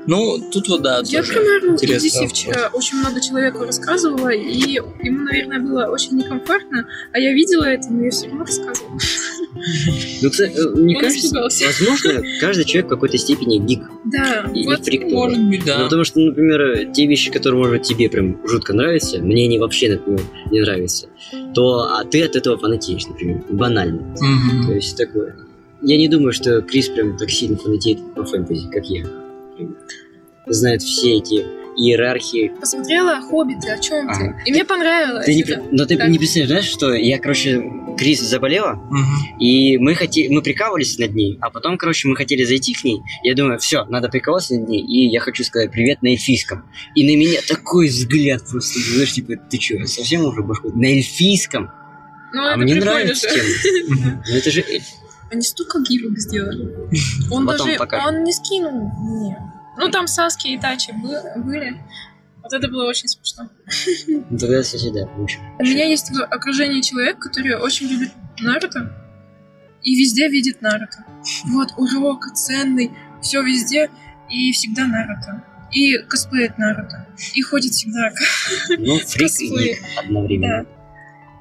Ну, тут вот да, Я тоже Марвел и интересный вчера очень много человеку рассказывала, и ему, наверное, было очень некомфортно, а я видела это, но я все равно рассказывала. Ну, кстати, э, мне Он кажется, испугался. возможно, каждый человек в какой-то степени гик. Да, И вот фрик. Может быть, Ну, да. потому что, например, те вещи, которые, может быть, тебе прям жутко нравятся, мне они вообще, например, не нравятся, то а ты от этого фанатеешь, например, банально. То есть такое. Я не думаю, что Крис прям так сильно фанатеет по фэнтези, как я. Знает все эти иерархии. посмотрела «Хоббиты», о чем ты? Ага. И мне понравилось. Ты не, это. но ты Так. не представляешь, что я, короче, Крис заболела, Мгм. и мы хотели, мы прикалывались над ней, а потом, короче, мы хотели зайти к ней. Я думаю, все, надо прикалываться над ней, и я хочу сказать привет на эльфийском. И на меня такой взгляд просто, знаешь, типа, ты что, совсем уже башку? На эльфийском? Ну, а мне прикольно нравится тема. Ну это же эльф. Они столько гифок сделали. Он Потом даже, покажем. он не скинул мне. Ну, там Саски и Тачи бы- были. Вот это было очень смешно. Тогда, да, лучше. У меня есть в окружении человек, который очень любит Наруто и везде видит Наруто. Вот урок ценный, все везде и всегда Наруто. И косплеит Наруто. И ходит всегда. Ну, фрик и одновременно.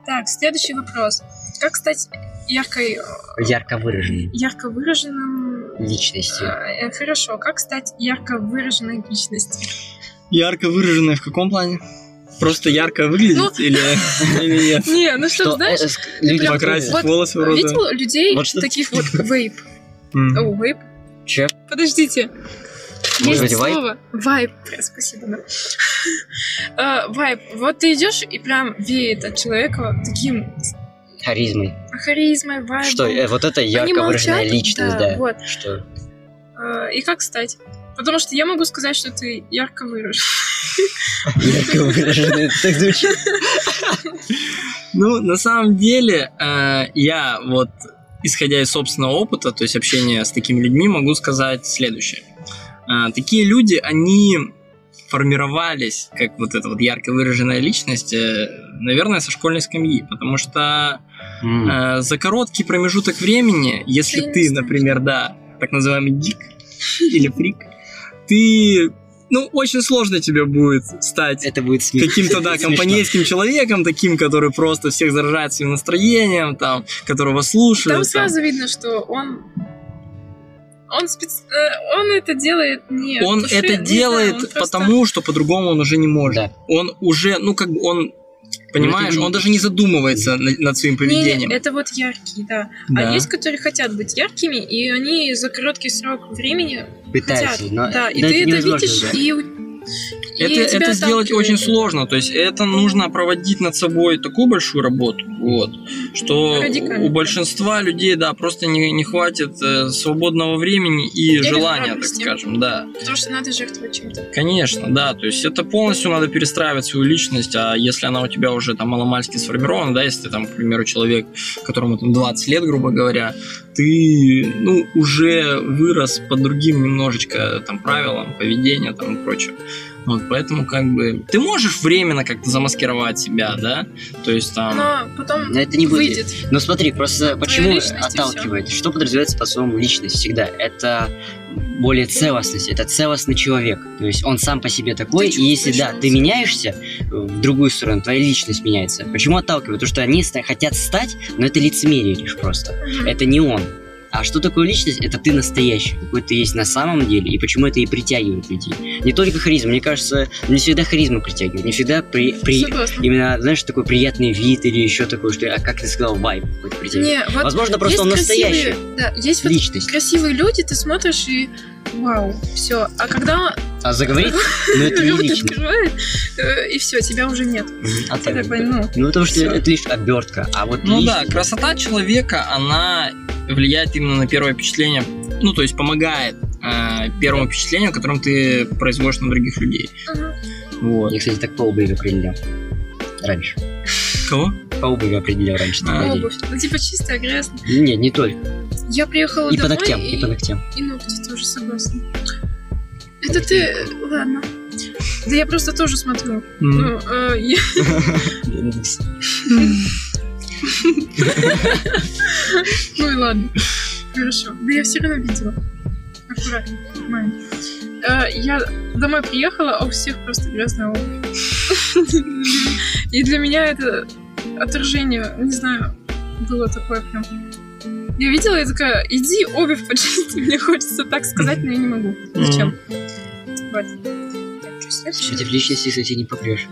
Так, следующий вопрос. Как стать яркой, э, Ярко выраженный. ярко выраженным... Личностью. э, Хорошо, как стать ярко выраженной личностью? Ярко выраженная в каком плане? Просто ярко выглядеть Ну. или, или нет? Не, ну что, Что, знаешь, э, люди прям Покрасить Вот волосы в розовый? видел людей Вот что- таких вот вейп? О, вейп? Че? Подождите. Может Есть быть, вайп? слово. Вайп. Спасибо, да. А, Вайп. Вот ты идешь и прям веет от человека таким Харизмой. харизмой, вайбом. Что, э, вот это Они ярко выраженная молчат, личность, да. вот. Что? Э, И как стать? Потому что я могу сказать, что ты ярко выражен. Ярко выраженная, так звучит. Ну, на самом деле, э, я вот, исходя из собственного опыта, то есть общения с такими людьми, могу сказать следующее. Э, Такие люди, они формировались, как вот эта вот ярко выраженная личность, наверное, со школьной скамьи, потому что Э, за короткий промежуток времени, если Ты например, да, так называемый дик или фрик, ты, ну, очень сложно тебе будет стать Это будет каким-то, да, компанейским человеком, таким, который просто всех заражает своим настроением, там, которого слушают. Там там. сразу видно, что он... Он, спец... э, он это делает не... Он от души, это не делает знаю, он просто- потому, что по-другому он уже не может. Да. Он уже, ну, как бы он, понимаешь, это не- он даже не задумывается на- над своим Не, поведением. это вот яркие, да. Да. А есть, которые хотят быть яркими, и они за короткий срок времени Пытается, хотят. но да, и но ты это невозможно, видишь, да. и, и Это, это сделать очень сложно, то есть это нужно проводить над собой такую большую работу, вот, что Радикально. у большинства людей, да, просто не, не хватит э, свободного времени и Или желания, так скажем, да. Потому что надо жертвовать чем-то. Конечно, да, то есть это полностью надо перестраивать свою личность, а если она у тебя уже там маломальски сформирована, да, если ты там, к примеру, человек, которому там 20 лет, грубо говоря, ты, ну, уже вырос по другим немножечко там правилам, поведения там и прочее. Вот, поэтому как бы ты можешь временно как-то замаскировать себя, да, то есть там... Но потом Но это не будет. выйдет. Ну смотри, просто почему отталкивает? Что подразумевается под словом личность всегда? Это более целостность, это целостный человек. То есть он сам по себе такой, Ты и если да, ты меняешься в другую сторону, твоя личность меняется. Почему отталкивает? Потому что они хотят стать, но это лицемерие лишь просто. Мгм. Это не он. А что такое личность? Это ты настоящий, какой ты есть на самом деле, и почему это и притягивает людей. Не только харизма, мне кажется, не всегда харизма притягивает, не всегда при, при- Согласна. именно, знаешь, такой приятный вид или еще такое, что, а как ты сказал, вайб какой-то притягивает. Не, вот Возможно, просто он настоящий. красивые- Да, есть вот Личность. красивые люди, ты смотришь и вау, все. А когда А заговорить, ну это не э, и все, тебя уже нет. А Ты так, такой, ну, Ну, потому что это лишь обертка. А вот Ну да, красота человека, она влияет именно на первое впечатление, ну то есть помогает э, первому впечатлению, которым ты производишь на других людей. мгм. Вот. Я, кстати, так по обуви определял. Раньше. Кого? По обуви определял раньше. А. день. обувь. Ну, типа чистая, грязная. Нет, не только. Я приехала И по домой, ногтям, и, и по ногтям. и ногти тоже согласна. Это ты... Ладно. Да я просто тоже смотрю. Ну, э, я- Ну и ладно. Хорошо. Да я все равно видела. Аккуратно. Э, Я домой приехала, а у всех просто грязная обувь. И для меня это отражение, не знаю, было такое прям. Я видела, я такая, иди обувь почисти. Мне хочется так сказать, но я не могу. Зачем? Вот. Следующее? Против личности, кстати, не попрешь.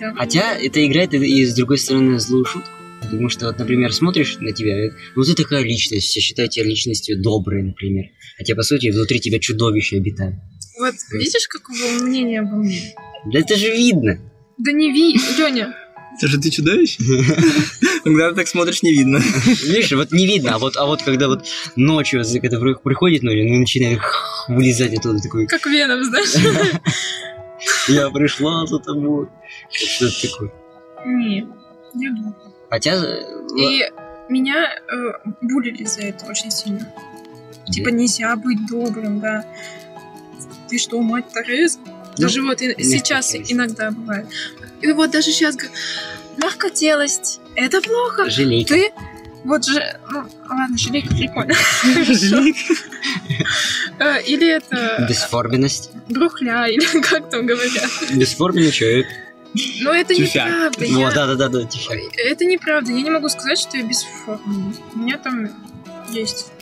Да. Хотя это играет и, и с другой стороны злую шутку. Потому что, вот, например, смотришь на тебя, ну ты такая личность, все считают тебя личностью доброй, например. Хотя, по сути, внутри тебя чудовище обитает. Вот видишь, какого мнения обо мне? Да это же видно. Да не ви, Леня. Это же ты чудовище? Когда ты так смотришь, не видно. Видишь, вот не видно, а вот, а вот когда вот ночью, когда при- приходит ночью, ну, начинает вылезать оттуда такой, Как Веном, знаешь? я пришла за тобой. Что-то такое. Не, не думаю. Хотя... э, И меня э, булили за это очень сильно. Типа нельзя быть добрым, да. Ты что, мать Тереза? Ну, Даже вот и- сейчас Тереза. иногда бывает. И вот даже сейчас говорю, мягкотелость, это плохо. Жалейка. Ты вот же, ну, ладно, жалейка прикольно. Э, Или это Бесформенность. брухля, или как там говорят. Бесформенный человек. Но это Тюфяк. неправда. я- Вот, да-да-да, тихо. Это неправда. Я не могу сказать, что я бесформенный. У меня там есть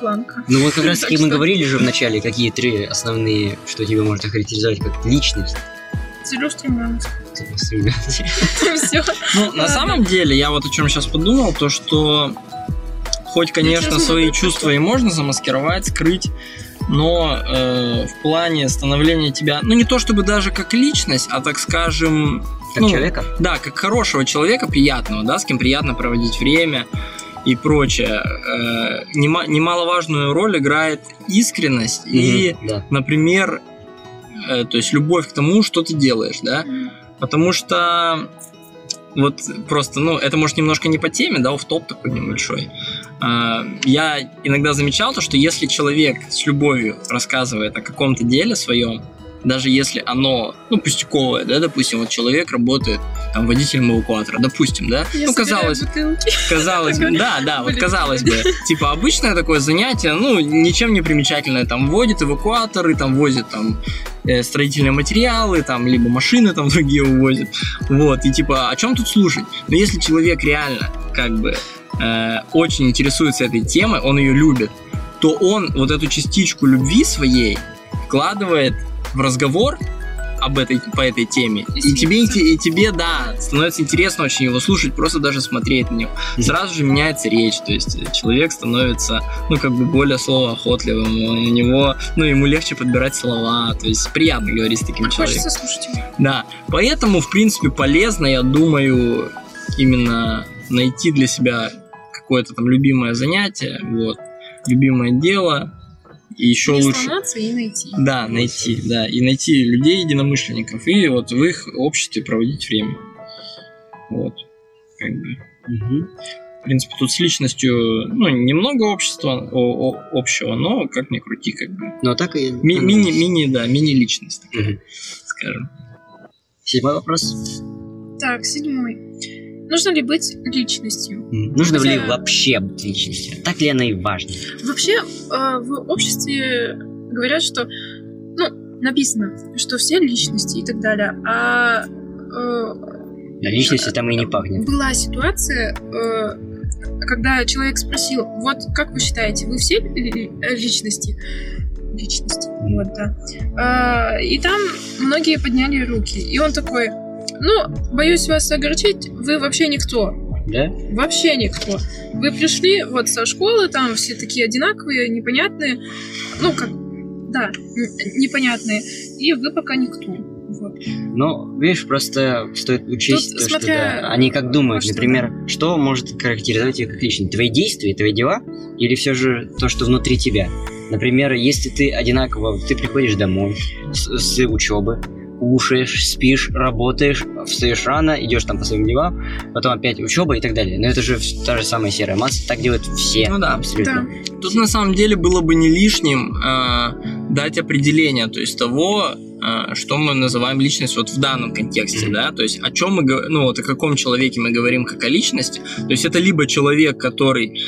планка. Ну вот как раз Так таки мы говорили же в начале, какие три основные, что тебя может охарактеризовать как личность. Целеустремленность. Ну, на самом деле, я вот о чем сейчас подумал, то что хоть, конечно, свои чувства и можно замаскировать, скрыть, но э, в плане становления тебя, ну не то чтобы даже как личность, а так скажем, Как ну, человека? Да, как хорошего человека, приятного, да, с кем приятно проводить время и прочее. Э, нема- немаловажную роль играет искренность и, Мгм, да. например, э, то есть любовь к тому, что ты делаешь, да. Потому что вот просто, ну, это может немножко не по теме, да, в топ такой небольшой. А, Я иногда замечал то, что если человек с любовью рассказывает о каком-то деле своем, даже если оно, ну, пустяковое, да, допустим, вот человек работает там водителем эвакуатора, допустим, да, Я ну, казалось, бутылки. Казалось бы, да, да, вот казалось бы, типа обычное такое занятие, ну, ничем не примечательное, там водит эвакуаторы, там возит там э, строительные материалы, там, либо машины там другие увозят, вот, и типа, о чем тут слушать? Но если человек реально, как бы, э, очень интересуется этой темой, он ее любит, то он вот эту частичку любви своей вкладывает в разговор об этой, по этой теме. И тебе, Действительно. и тебе, да, становится интересно очень его слушать, просто даже смотреть на него. Сразу же меняется речь, то есть человек становится, ну, как бы более словоохотливым, у него, ну, ему легче подбирать слова, то есть приятно говорить с таким человеком. Хочется слушать его. Да, поэтому, в принципе, полезно, я думаю, именно найти для себя какое-то там любимое занятие, вот, любимое дело, и еще Не лучше... и найти. Да, найти, да, и найти людей, единомышленников, и вот в их обществе проводить время. Вот, как бы. Мгм. В принципе, тут с личностью, ну, немного общества, о- о- общего, но как ни крути, как бы. Ну, а так и... Ми- мини, мини, да, мини-личность, такая, Мгм. скажем. Седьмой вопрос. Так, седьмой. Нужно ли быть личностью? Нужно ли Хотя- вообще быть личностью? Так ли она и важна? Вообще э, в обществе говорят, что, ну, написано, что все личности и так далее, а э, Да, личностью там и не пахнет. была ситуация, э, когда человек спросил, вот как вы считаете, вы все ли- э, личности? Личности, вот, да. А, и там многие подняли руки, и он такой, ну, боюсь вас огорчить, вы вообще никто. Да? Вообще никто. Вы пришли вот со школы, там все такие одинаковые, непонятные. Ну, как, да, непонятные. И вы пока никто. Вот. Ну, видишь, просто стоит учесть Тут то, смотря что да, они как думают, что, например, что может характеризовать тебя как личность? Твои действия, твои дела или все же то, что внутри тебя? Например, если ты одинаково, ты приходишь домой с, с учебы, кушаешь, спишь, работаешь, встаешь рано, идешь там по своим делам, потом опять учеба и так далее. Но это же та же самая серая масса, так делают все. Ну да. абсолютно. Да. Тут на самом деле было бы не лишним э, дать определение, то есть того, э, что мы называем личность вот в данном контексте, Мгм. да, то есть о чем мы, ну вот о каком человеке мы говорим как о личности, то есть это либо человек, который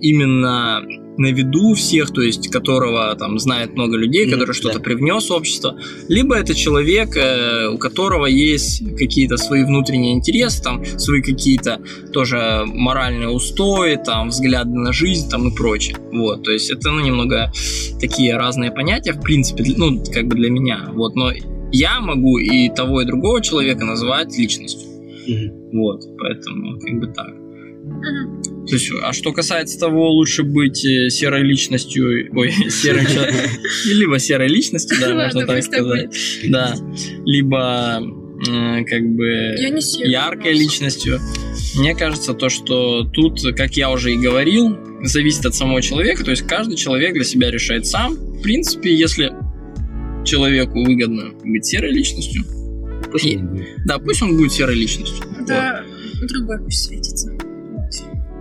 именно на виду всех, то есть которого там знает много людей, Мгм, который что-то да. привнес общество, либо это человек, э, у которого есть какие-то свои внутренние интересы, там свои какие-то тоже моральные устои, там взгляды на жизнь, там и прочее. Вот, то есть это ну немного такие разные понятия, в принципе, ну как бы для меня. Вот, но я могу и того и другого человека называть личностью. Мгм. Вот, поэтому как бы так. То есть, а что касается того, лучше быть э, серой личностью, ой, серым человеком, либо серой личностью, да, можно так сказать, да, либо как бы яркой личностью. Мне кажется, то, что тут, как я уже и говорил, зависит от самого человека, то есть каждый человек для себя решает сам. В принципе, если человеку выгодно быть серой личностью, Пусть И- да, пусть он будет серой личностью. Да, другой пусть светится.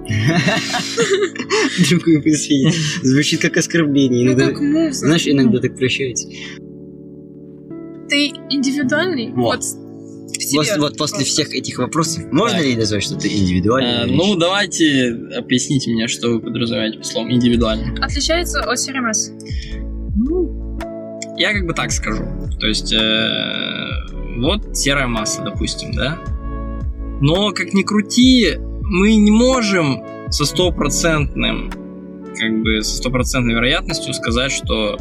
Другую посвятить. Звучит как оскорбление. Ну, Иногда, как муза. знаешь, иногда так прощаются. Ты индивидуальный? Вот. Вот. Вот, после всех этих вопросов, можно Так. ли назвать, что ты индивидуальный? Э, ну, давайте объясните мне, что вы подразумеваете по словам индивидуально. Отличается от серой массы. Ну, я как бы так скажу. То есть, э, вот серая масса, допустим, да? Но, как ни крути, мы не можем со стопроцентным, как бы, со стопроцентной вероятностью сказать, что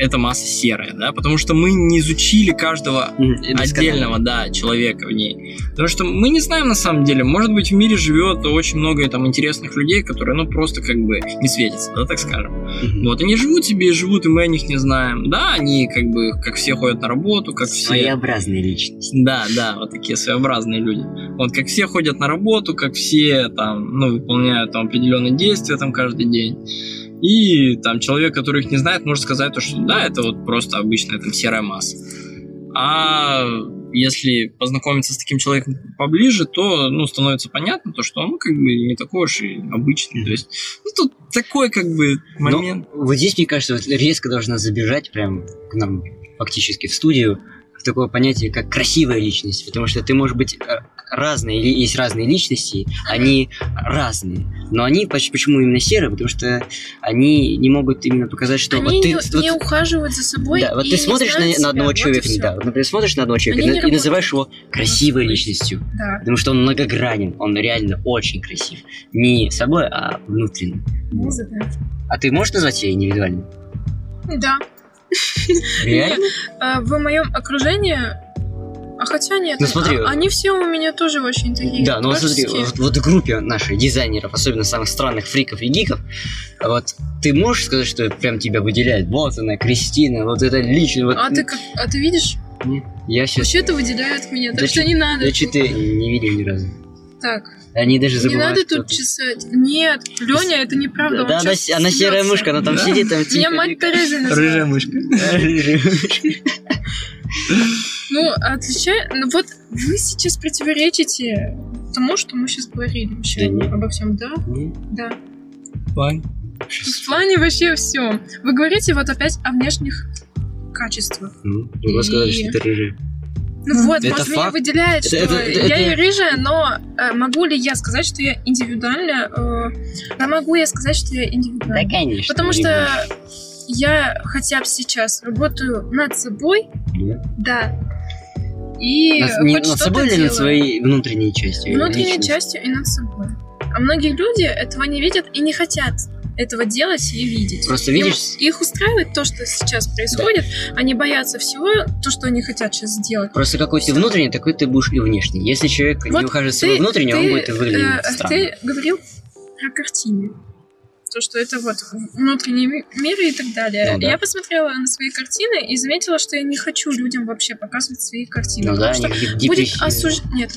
эта масса серая, да, потому что мы не изучили каждого отдельного, да, человека в ней. Потому что мы не знаем на самом деле, может быть, в мире живет очень много там интересных людей, которые, ну, просто как бы не светятся, да, так скажем. Вот, они живут себе и живут, и мы о них не знаем. Да, они как бы, как все ходят на работу, как все... Своеобразная личность. Да, да, вот такие своеобразные люди. Вот как все ходят на работу, как все там, ну, выполняют там определенные действия там каждый день. И там человек, который их не знает, может сказать то, что да, это вот просто обычная там серая масса. А если познакомиться с таким человеком поближе, то, ну, становится понятно то, что он как бы не такой уж и обычный. То есть, ну, тут такой как бы момент. Но вот здесь, мне кажется, вот резко должна забежать прям к нам фактически в студию в такое понятие, как красивая личность, потому что ты можешь быть э, разные, есть разные личности, они разные, но они поч- почему именно серые, потому что они не могут именно показать, что Они вот ты не, вот- не ухаживают за собой. да, вот ты смотришь на, знают на одного себя, вот человека, да, вот, например, смотришь на одного человека Они и, и называешь его красивой личностью, Да, потому что он многогранен, он реально очень красив, не собой, а внутренне. А ты можешь назвать себя индивидуальным? Да. Реально? А, в моем окружении... А хотя нет, Ну, смотри, а- они все у меня тоже очень такие Да, ну вот смотри, вот, вот в группе наших дизайнеров, особенно самых странных фриков и гиков, вот ты можешь сказать, что прям тебя выделяет? Вот она, Кристина, вот это лично. Вот, А ты как, а ты видишь? Нет, я сейчас... Вообще-то выделяют меня, так Да что не надо. Я что-то не видел ни разу. Так, Они даже не забывают. надо кто тут ты. чесать. Нет, Леня, это неправда. Да, да, она, она серая мышка, она там Да. сидит, там Меня тихо, мать Тереза Рыжая называет. мышка. Рыжая мышка. Ну, отличай... Ну вот вы сейчас противоречите тому, что мы сейчас говорили вообще Да нет. обо всем. Да, Нет. да. Вань. В плане вообще все. Вы говорите вот опять о внешних качествах. Ну, вы сказали, что И- ты рыжая. Ну Хм. вот, Это может, меня факт. выделяет, что Это- это- я это- и рыжая, но э, могу ли я сказать, что я индивидуальная? Э, да могу я сказать, что я индивидуальная. конечно. Потому что я хотя бы сейчас работаю над собой, будешь. Да. Да. И Над- не над собой или над своей внутренней частью? Внутренней личности? частью и над собой. А многие люди этого не видят и не хотят этого делать и видеть. Просто Им- видишь, их устраивает то, что сейчас происходит. Они боятся всего, то, что они хотят сейчас сделать. Просто какой ты внутренний, такой ты будешь и внешний. Если человек не Вот ухаживает за собой внутренне, он будет выглядеть э, странно. Ты говорил о картине. То, что это вот внутренний ми- мир и так далее. Ну да. Я посмотрела на свои картины и заметила, что я не хочу людям вообще показывать свои картины. Ну да, потому они что какие-то будет депрессивные. осуж... Нет,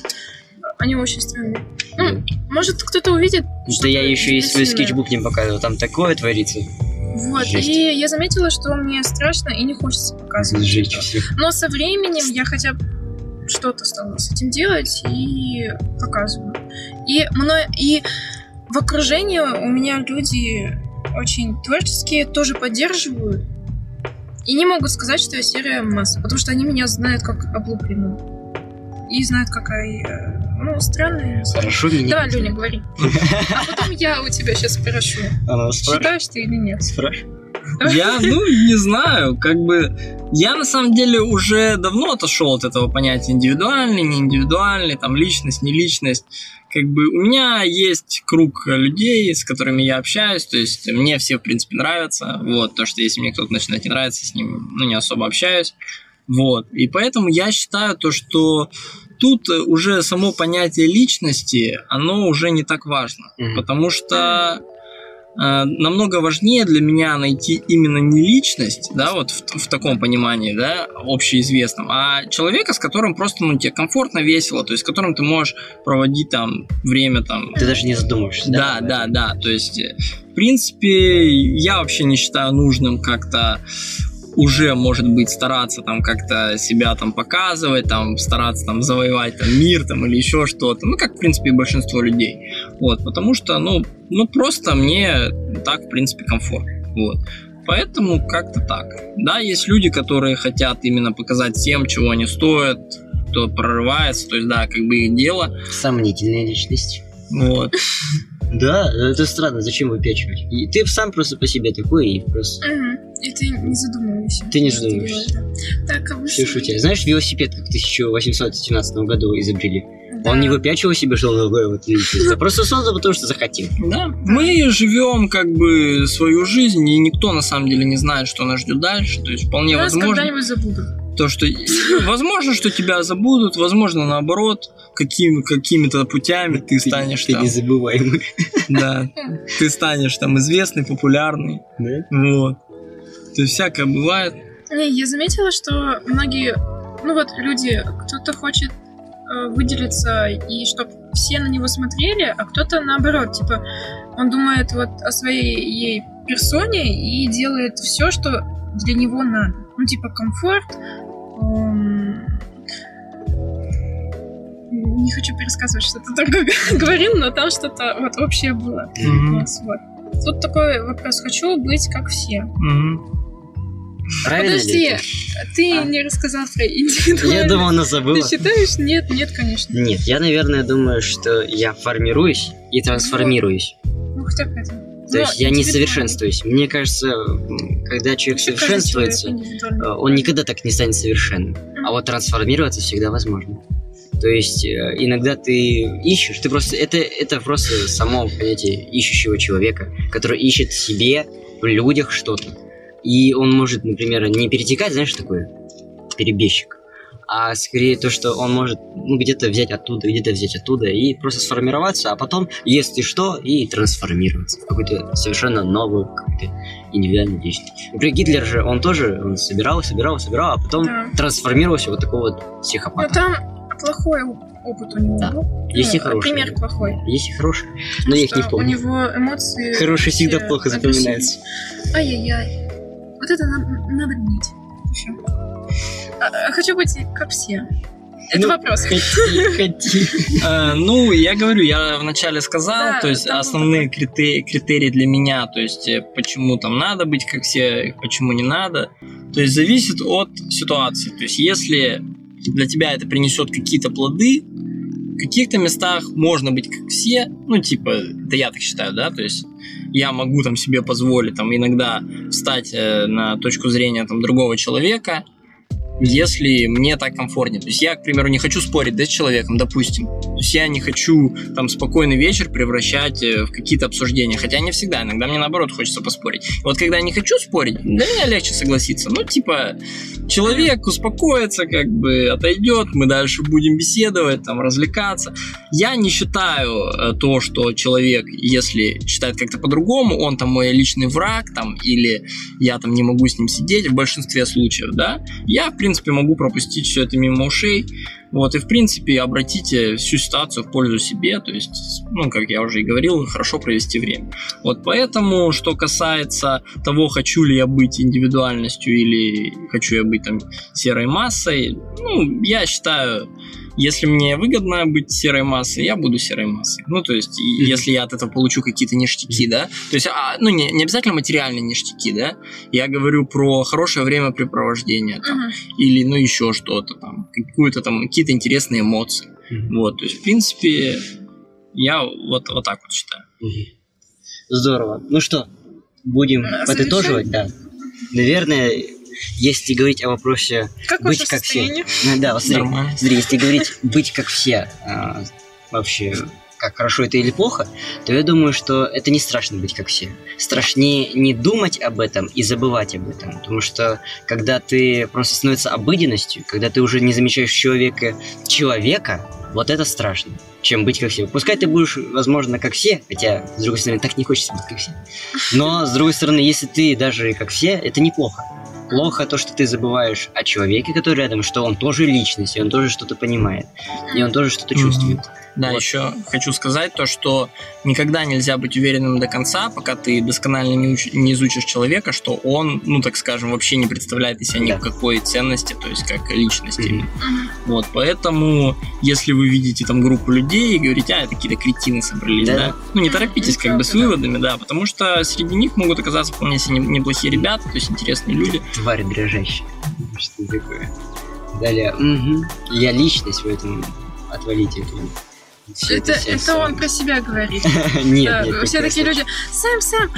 они очень странные. Ну, Да. может, кто-то увидит. Да я еще и свой скетчбук не показывал, там такое творится. Вот, Жесть. и я заметила, что мне страшно и не хочется показывать. Все. Но со временем я хотя бы что-то стала с этим делать и показываю. И, мной, и в окружении у меня люди очень творческие, тоже поддерживают. И не могут сказать, что я серая масса, потому что они меня знают как облупленную. И знают, какая я, ну, странная. Хорошо не Леня, знаю. говори. А потом я у тебя сейчас спрошу. Она. Считаешь ты или нет? Я, ну, не знаю, как бы... Я, на самом деле, уже давно отошел от этого понятия индивидуальный, не индивидуальный, там, личность, не личность. Как бы у меня есть круг людей, с которыми я общаюсь, то есть мне все, в принципе, нравятся, вот, то, что если мне кто-то начинает не нравиться, с ним, ну, не особо общаюсь, вот, и поэтому я считаю то, что тут уже само понятие личности, оно уже не так важно, Мгм. потому что намного важнее для меня найти именно не личность, да, вот в, в таком понимании, да, общеизвестном, а человека, с которым просто, ну, тебе комфортно, весело, то есть с которым ты можешь проводить там время там. Ты даже не задумаешься. Да, да, да, то есть, э, в принципе, я вообще не считаю нужным как-то уже, может быть, стараться там как-то себя там показывать, там стараться там завоевать там мир там или еще что-то, ну, как, в принципе, и большинство людей, вот, потому что, ну, ну, просто мне так, в принципе, комфортно, вот. Поэтому как-то так. Да, есть люди, которые хотят именно показать всем, чего они стоят, кто прорывается, то есть, да, как бы их дело, Сомнительная личность. вот. Да, это странно, зачем выпячивать? И ты сам просто по себе такой, и просто... Мгм. И ты не задумываешься. Ты не задумываешься. Так, а вы Все шутя. Знаешь, велосипед как в 1817 году изобрели? Да. Он не выпячивал себе, что он такой вот личность, а просто создал, потому что захотел. Да, мы живем как бы свою жизнь, и никто на самом деле не знает, что нас ждет дальше. То есть вполне Нас возможно, когда-нибудь забудут. то, что возможно, что тебя забудут, возможно, наоборот, какими, какими-то путями ты станешь Ты там, незабываемый. да, ты станешь там известный, популярный, Да? вот. То есть всякое бывает. Не, я заметила, что многие, ну вот люди, кто-то хочет э, выделиться и чтобы все на него смотрели, а кто-то наоборот, типа, он думает вот о своей ей персоне и делает все, что для него надо. Ну, типа, комфорт. эм, Не хочу пересказывать, что ты только говорил, но там что-то вот общее было. Нас, вот. Тут такой вопрос. Хочу быть как все. Мгм. Правильно ли Подожди, это? ты А. не рассказал про индивидуальность. Я думал, она забыла. Ты считаешь? Нет, нет, конечно. Нет, я, наверное, думаю, что я формируюсь и трансформируюсь. Ну, хотя бы это. То есть я не совершенствуюсь. Мне кажется, когда человек совершенствуется, э, он никогда так не станет совершенным. А вот трансформироваться всегда возможно. То есть э, иногда ты ищешь, ты просто это это просто само понятие ищущего человека, который ищет в себе в людях что-то, и он может, например, не перетекать, знаешь, такой перебежчик, а скорее то, что он может ну, где-то взять оттуда, где-то взять оттуда и просто сформироваться, а потом, если что, и трансформироваться в какую-то совершенно новую, какую-то индивидуальную личность. Например, Гитлер же, он тоже он собирал, собирал, собирал, а потом Да. трансформировался вот такого вот Но психопата. там плохой оп- опыт у него Да. был. Есть и Ну, хорошие. Пример плохой. Есть и хорошие, но я их не Что У помню. него эмоции... Хорошие всегда все плохо запоминаются. Ай-яй-яй. Вот это надо, надо менять. А, а, хочу быть как все. Это Ну, вопрос. Хоти, хоти. Э, Ну, я говорю, я вначале сказал, Да, то есть основные критерии, критерии для меня, то есть э, почему там надо быть как все, почему не надо, то есть зависит от ситуации. То есть если для тебя это принесет какие-то плоды, в каких-то местах можно быть как все, ну типа, это я так считаю, да, то есть я могу там себе позволить там иногда встать э, на точку зрения там другого человека, если мне так комфортнее. То есть я, к примеру, не хочу спорить да, с человеком, допустим. То есть я не хочу там спокойный вечер превращать э, в какие-то обсуждения. Хотя не всегда, иногда мне наоборот хочется поспорить. Вот когда я не хочу спорить, для меня легче согласиться. Ну, типа, человек успокоится, как бы отойдет, мы дальше будем беседовать, там, развлекаться. Я не считаю э, то, что человек, если считает как-то по-другому, он там мой личный враг, там, или я там не могу с ним сидеть в большинстве случаев, да, я, в принципе, могу пропустить все это мимо ушей, вот, и, в принципе, обратите всю ситуацию в пользу себе, то есть, ну, как я уже и говорил, хорошо провести время. Вот, поэтому, что касается того, хочу ли я быть индивидуальностью или хочу я быть там серой массой, ну, я считаю, если мне выгодно быть серой массой, я буду серой массой. Ну, то есть, Мгм. если я от этого получу какие-то ништяки, да, то есть, а, ну, не, не обязательно материальные ништяки, да, я говорю про хорошее времяпрепровождение, там, Мгм. или, ну, еще что-то там, какую-то там, какие-то интересные эмоции. Мгм. Вот, то есть, в принципе, я вот, вот так вот считаю. Мгм. Здорово. Ну что, будем А, подытоживать, да. Наверное, если говорить о вопросе Как быть как все. состояние? Ну да, вот смотри, Нормально. смотри, если говорить быть как все, а, вообще, как хорошо это или плохо, то я думаю, что это не страшно быть как все. Страшнее не думать об этом и забывать об этом. Потому что когда ты просто становится обыденностью, когда ты уже не замечаешь человека человека, вот это страшно, чем быть как все. Пускай ты будешь, возможно, как все, хотя, с другой стороны, так не хочется быть как все. Но, с другой стороны, если ты даже как все, это неплохо. Плохо то, что ты забываешь о человеке, который рядом, что он тоже личность, и он тоже что-то понимает, и он тоже что-то чувствует. Да, Вот. еще хочу сказать то, что никогда нельзя быть уверенным до конца, пока ты досконально не, уч- не изучишь человека, что он, ну так скажем, вообще не представляет из себя Да. никакой ценности, то есть как личности. Мгм. Вот, поэтому, если вы видите там группу людей и говорите, а, это какие-то кретины собрались, Да. да, ну не торопитесь как бы с выводами, да, потому что среди них могут оказаться вполне себе не- неплохие ребята, то есть интересные люди. Тварь дрожащая. Что такое? Далее. мгм. Я личность в этом. Отвалите это. Всё Это, всё это он про себя говорит. Нет, нет, все такие люди. Сэм, Сэм.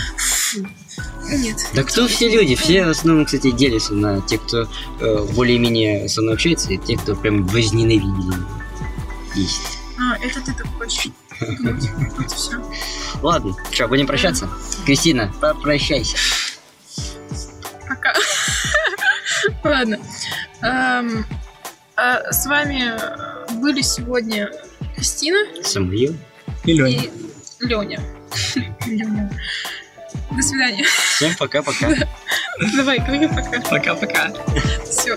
Нет. Да кто все люди? Все в основном, кстати, делятся на тех, кто э, более-менее со мной общается, и те, кто прям возненавидели. Есть. А, это ты так хочешь. все. Ладно, что, будем прощаться? Кристина, попрощайся. Ладно. Эм, а С вами были сегодня Кристина Самуил. И Лёня. и Леня. Леня. До свидания. Всем пока-пока. Давай, говори пока. Пока-пока. Все.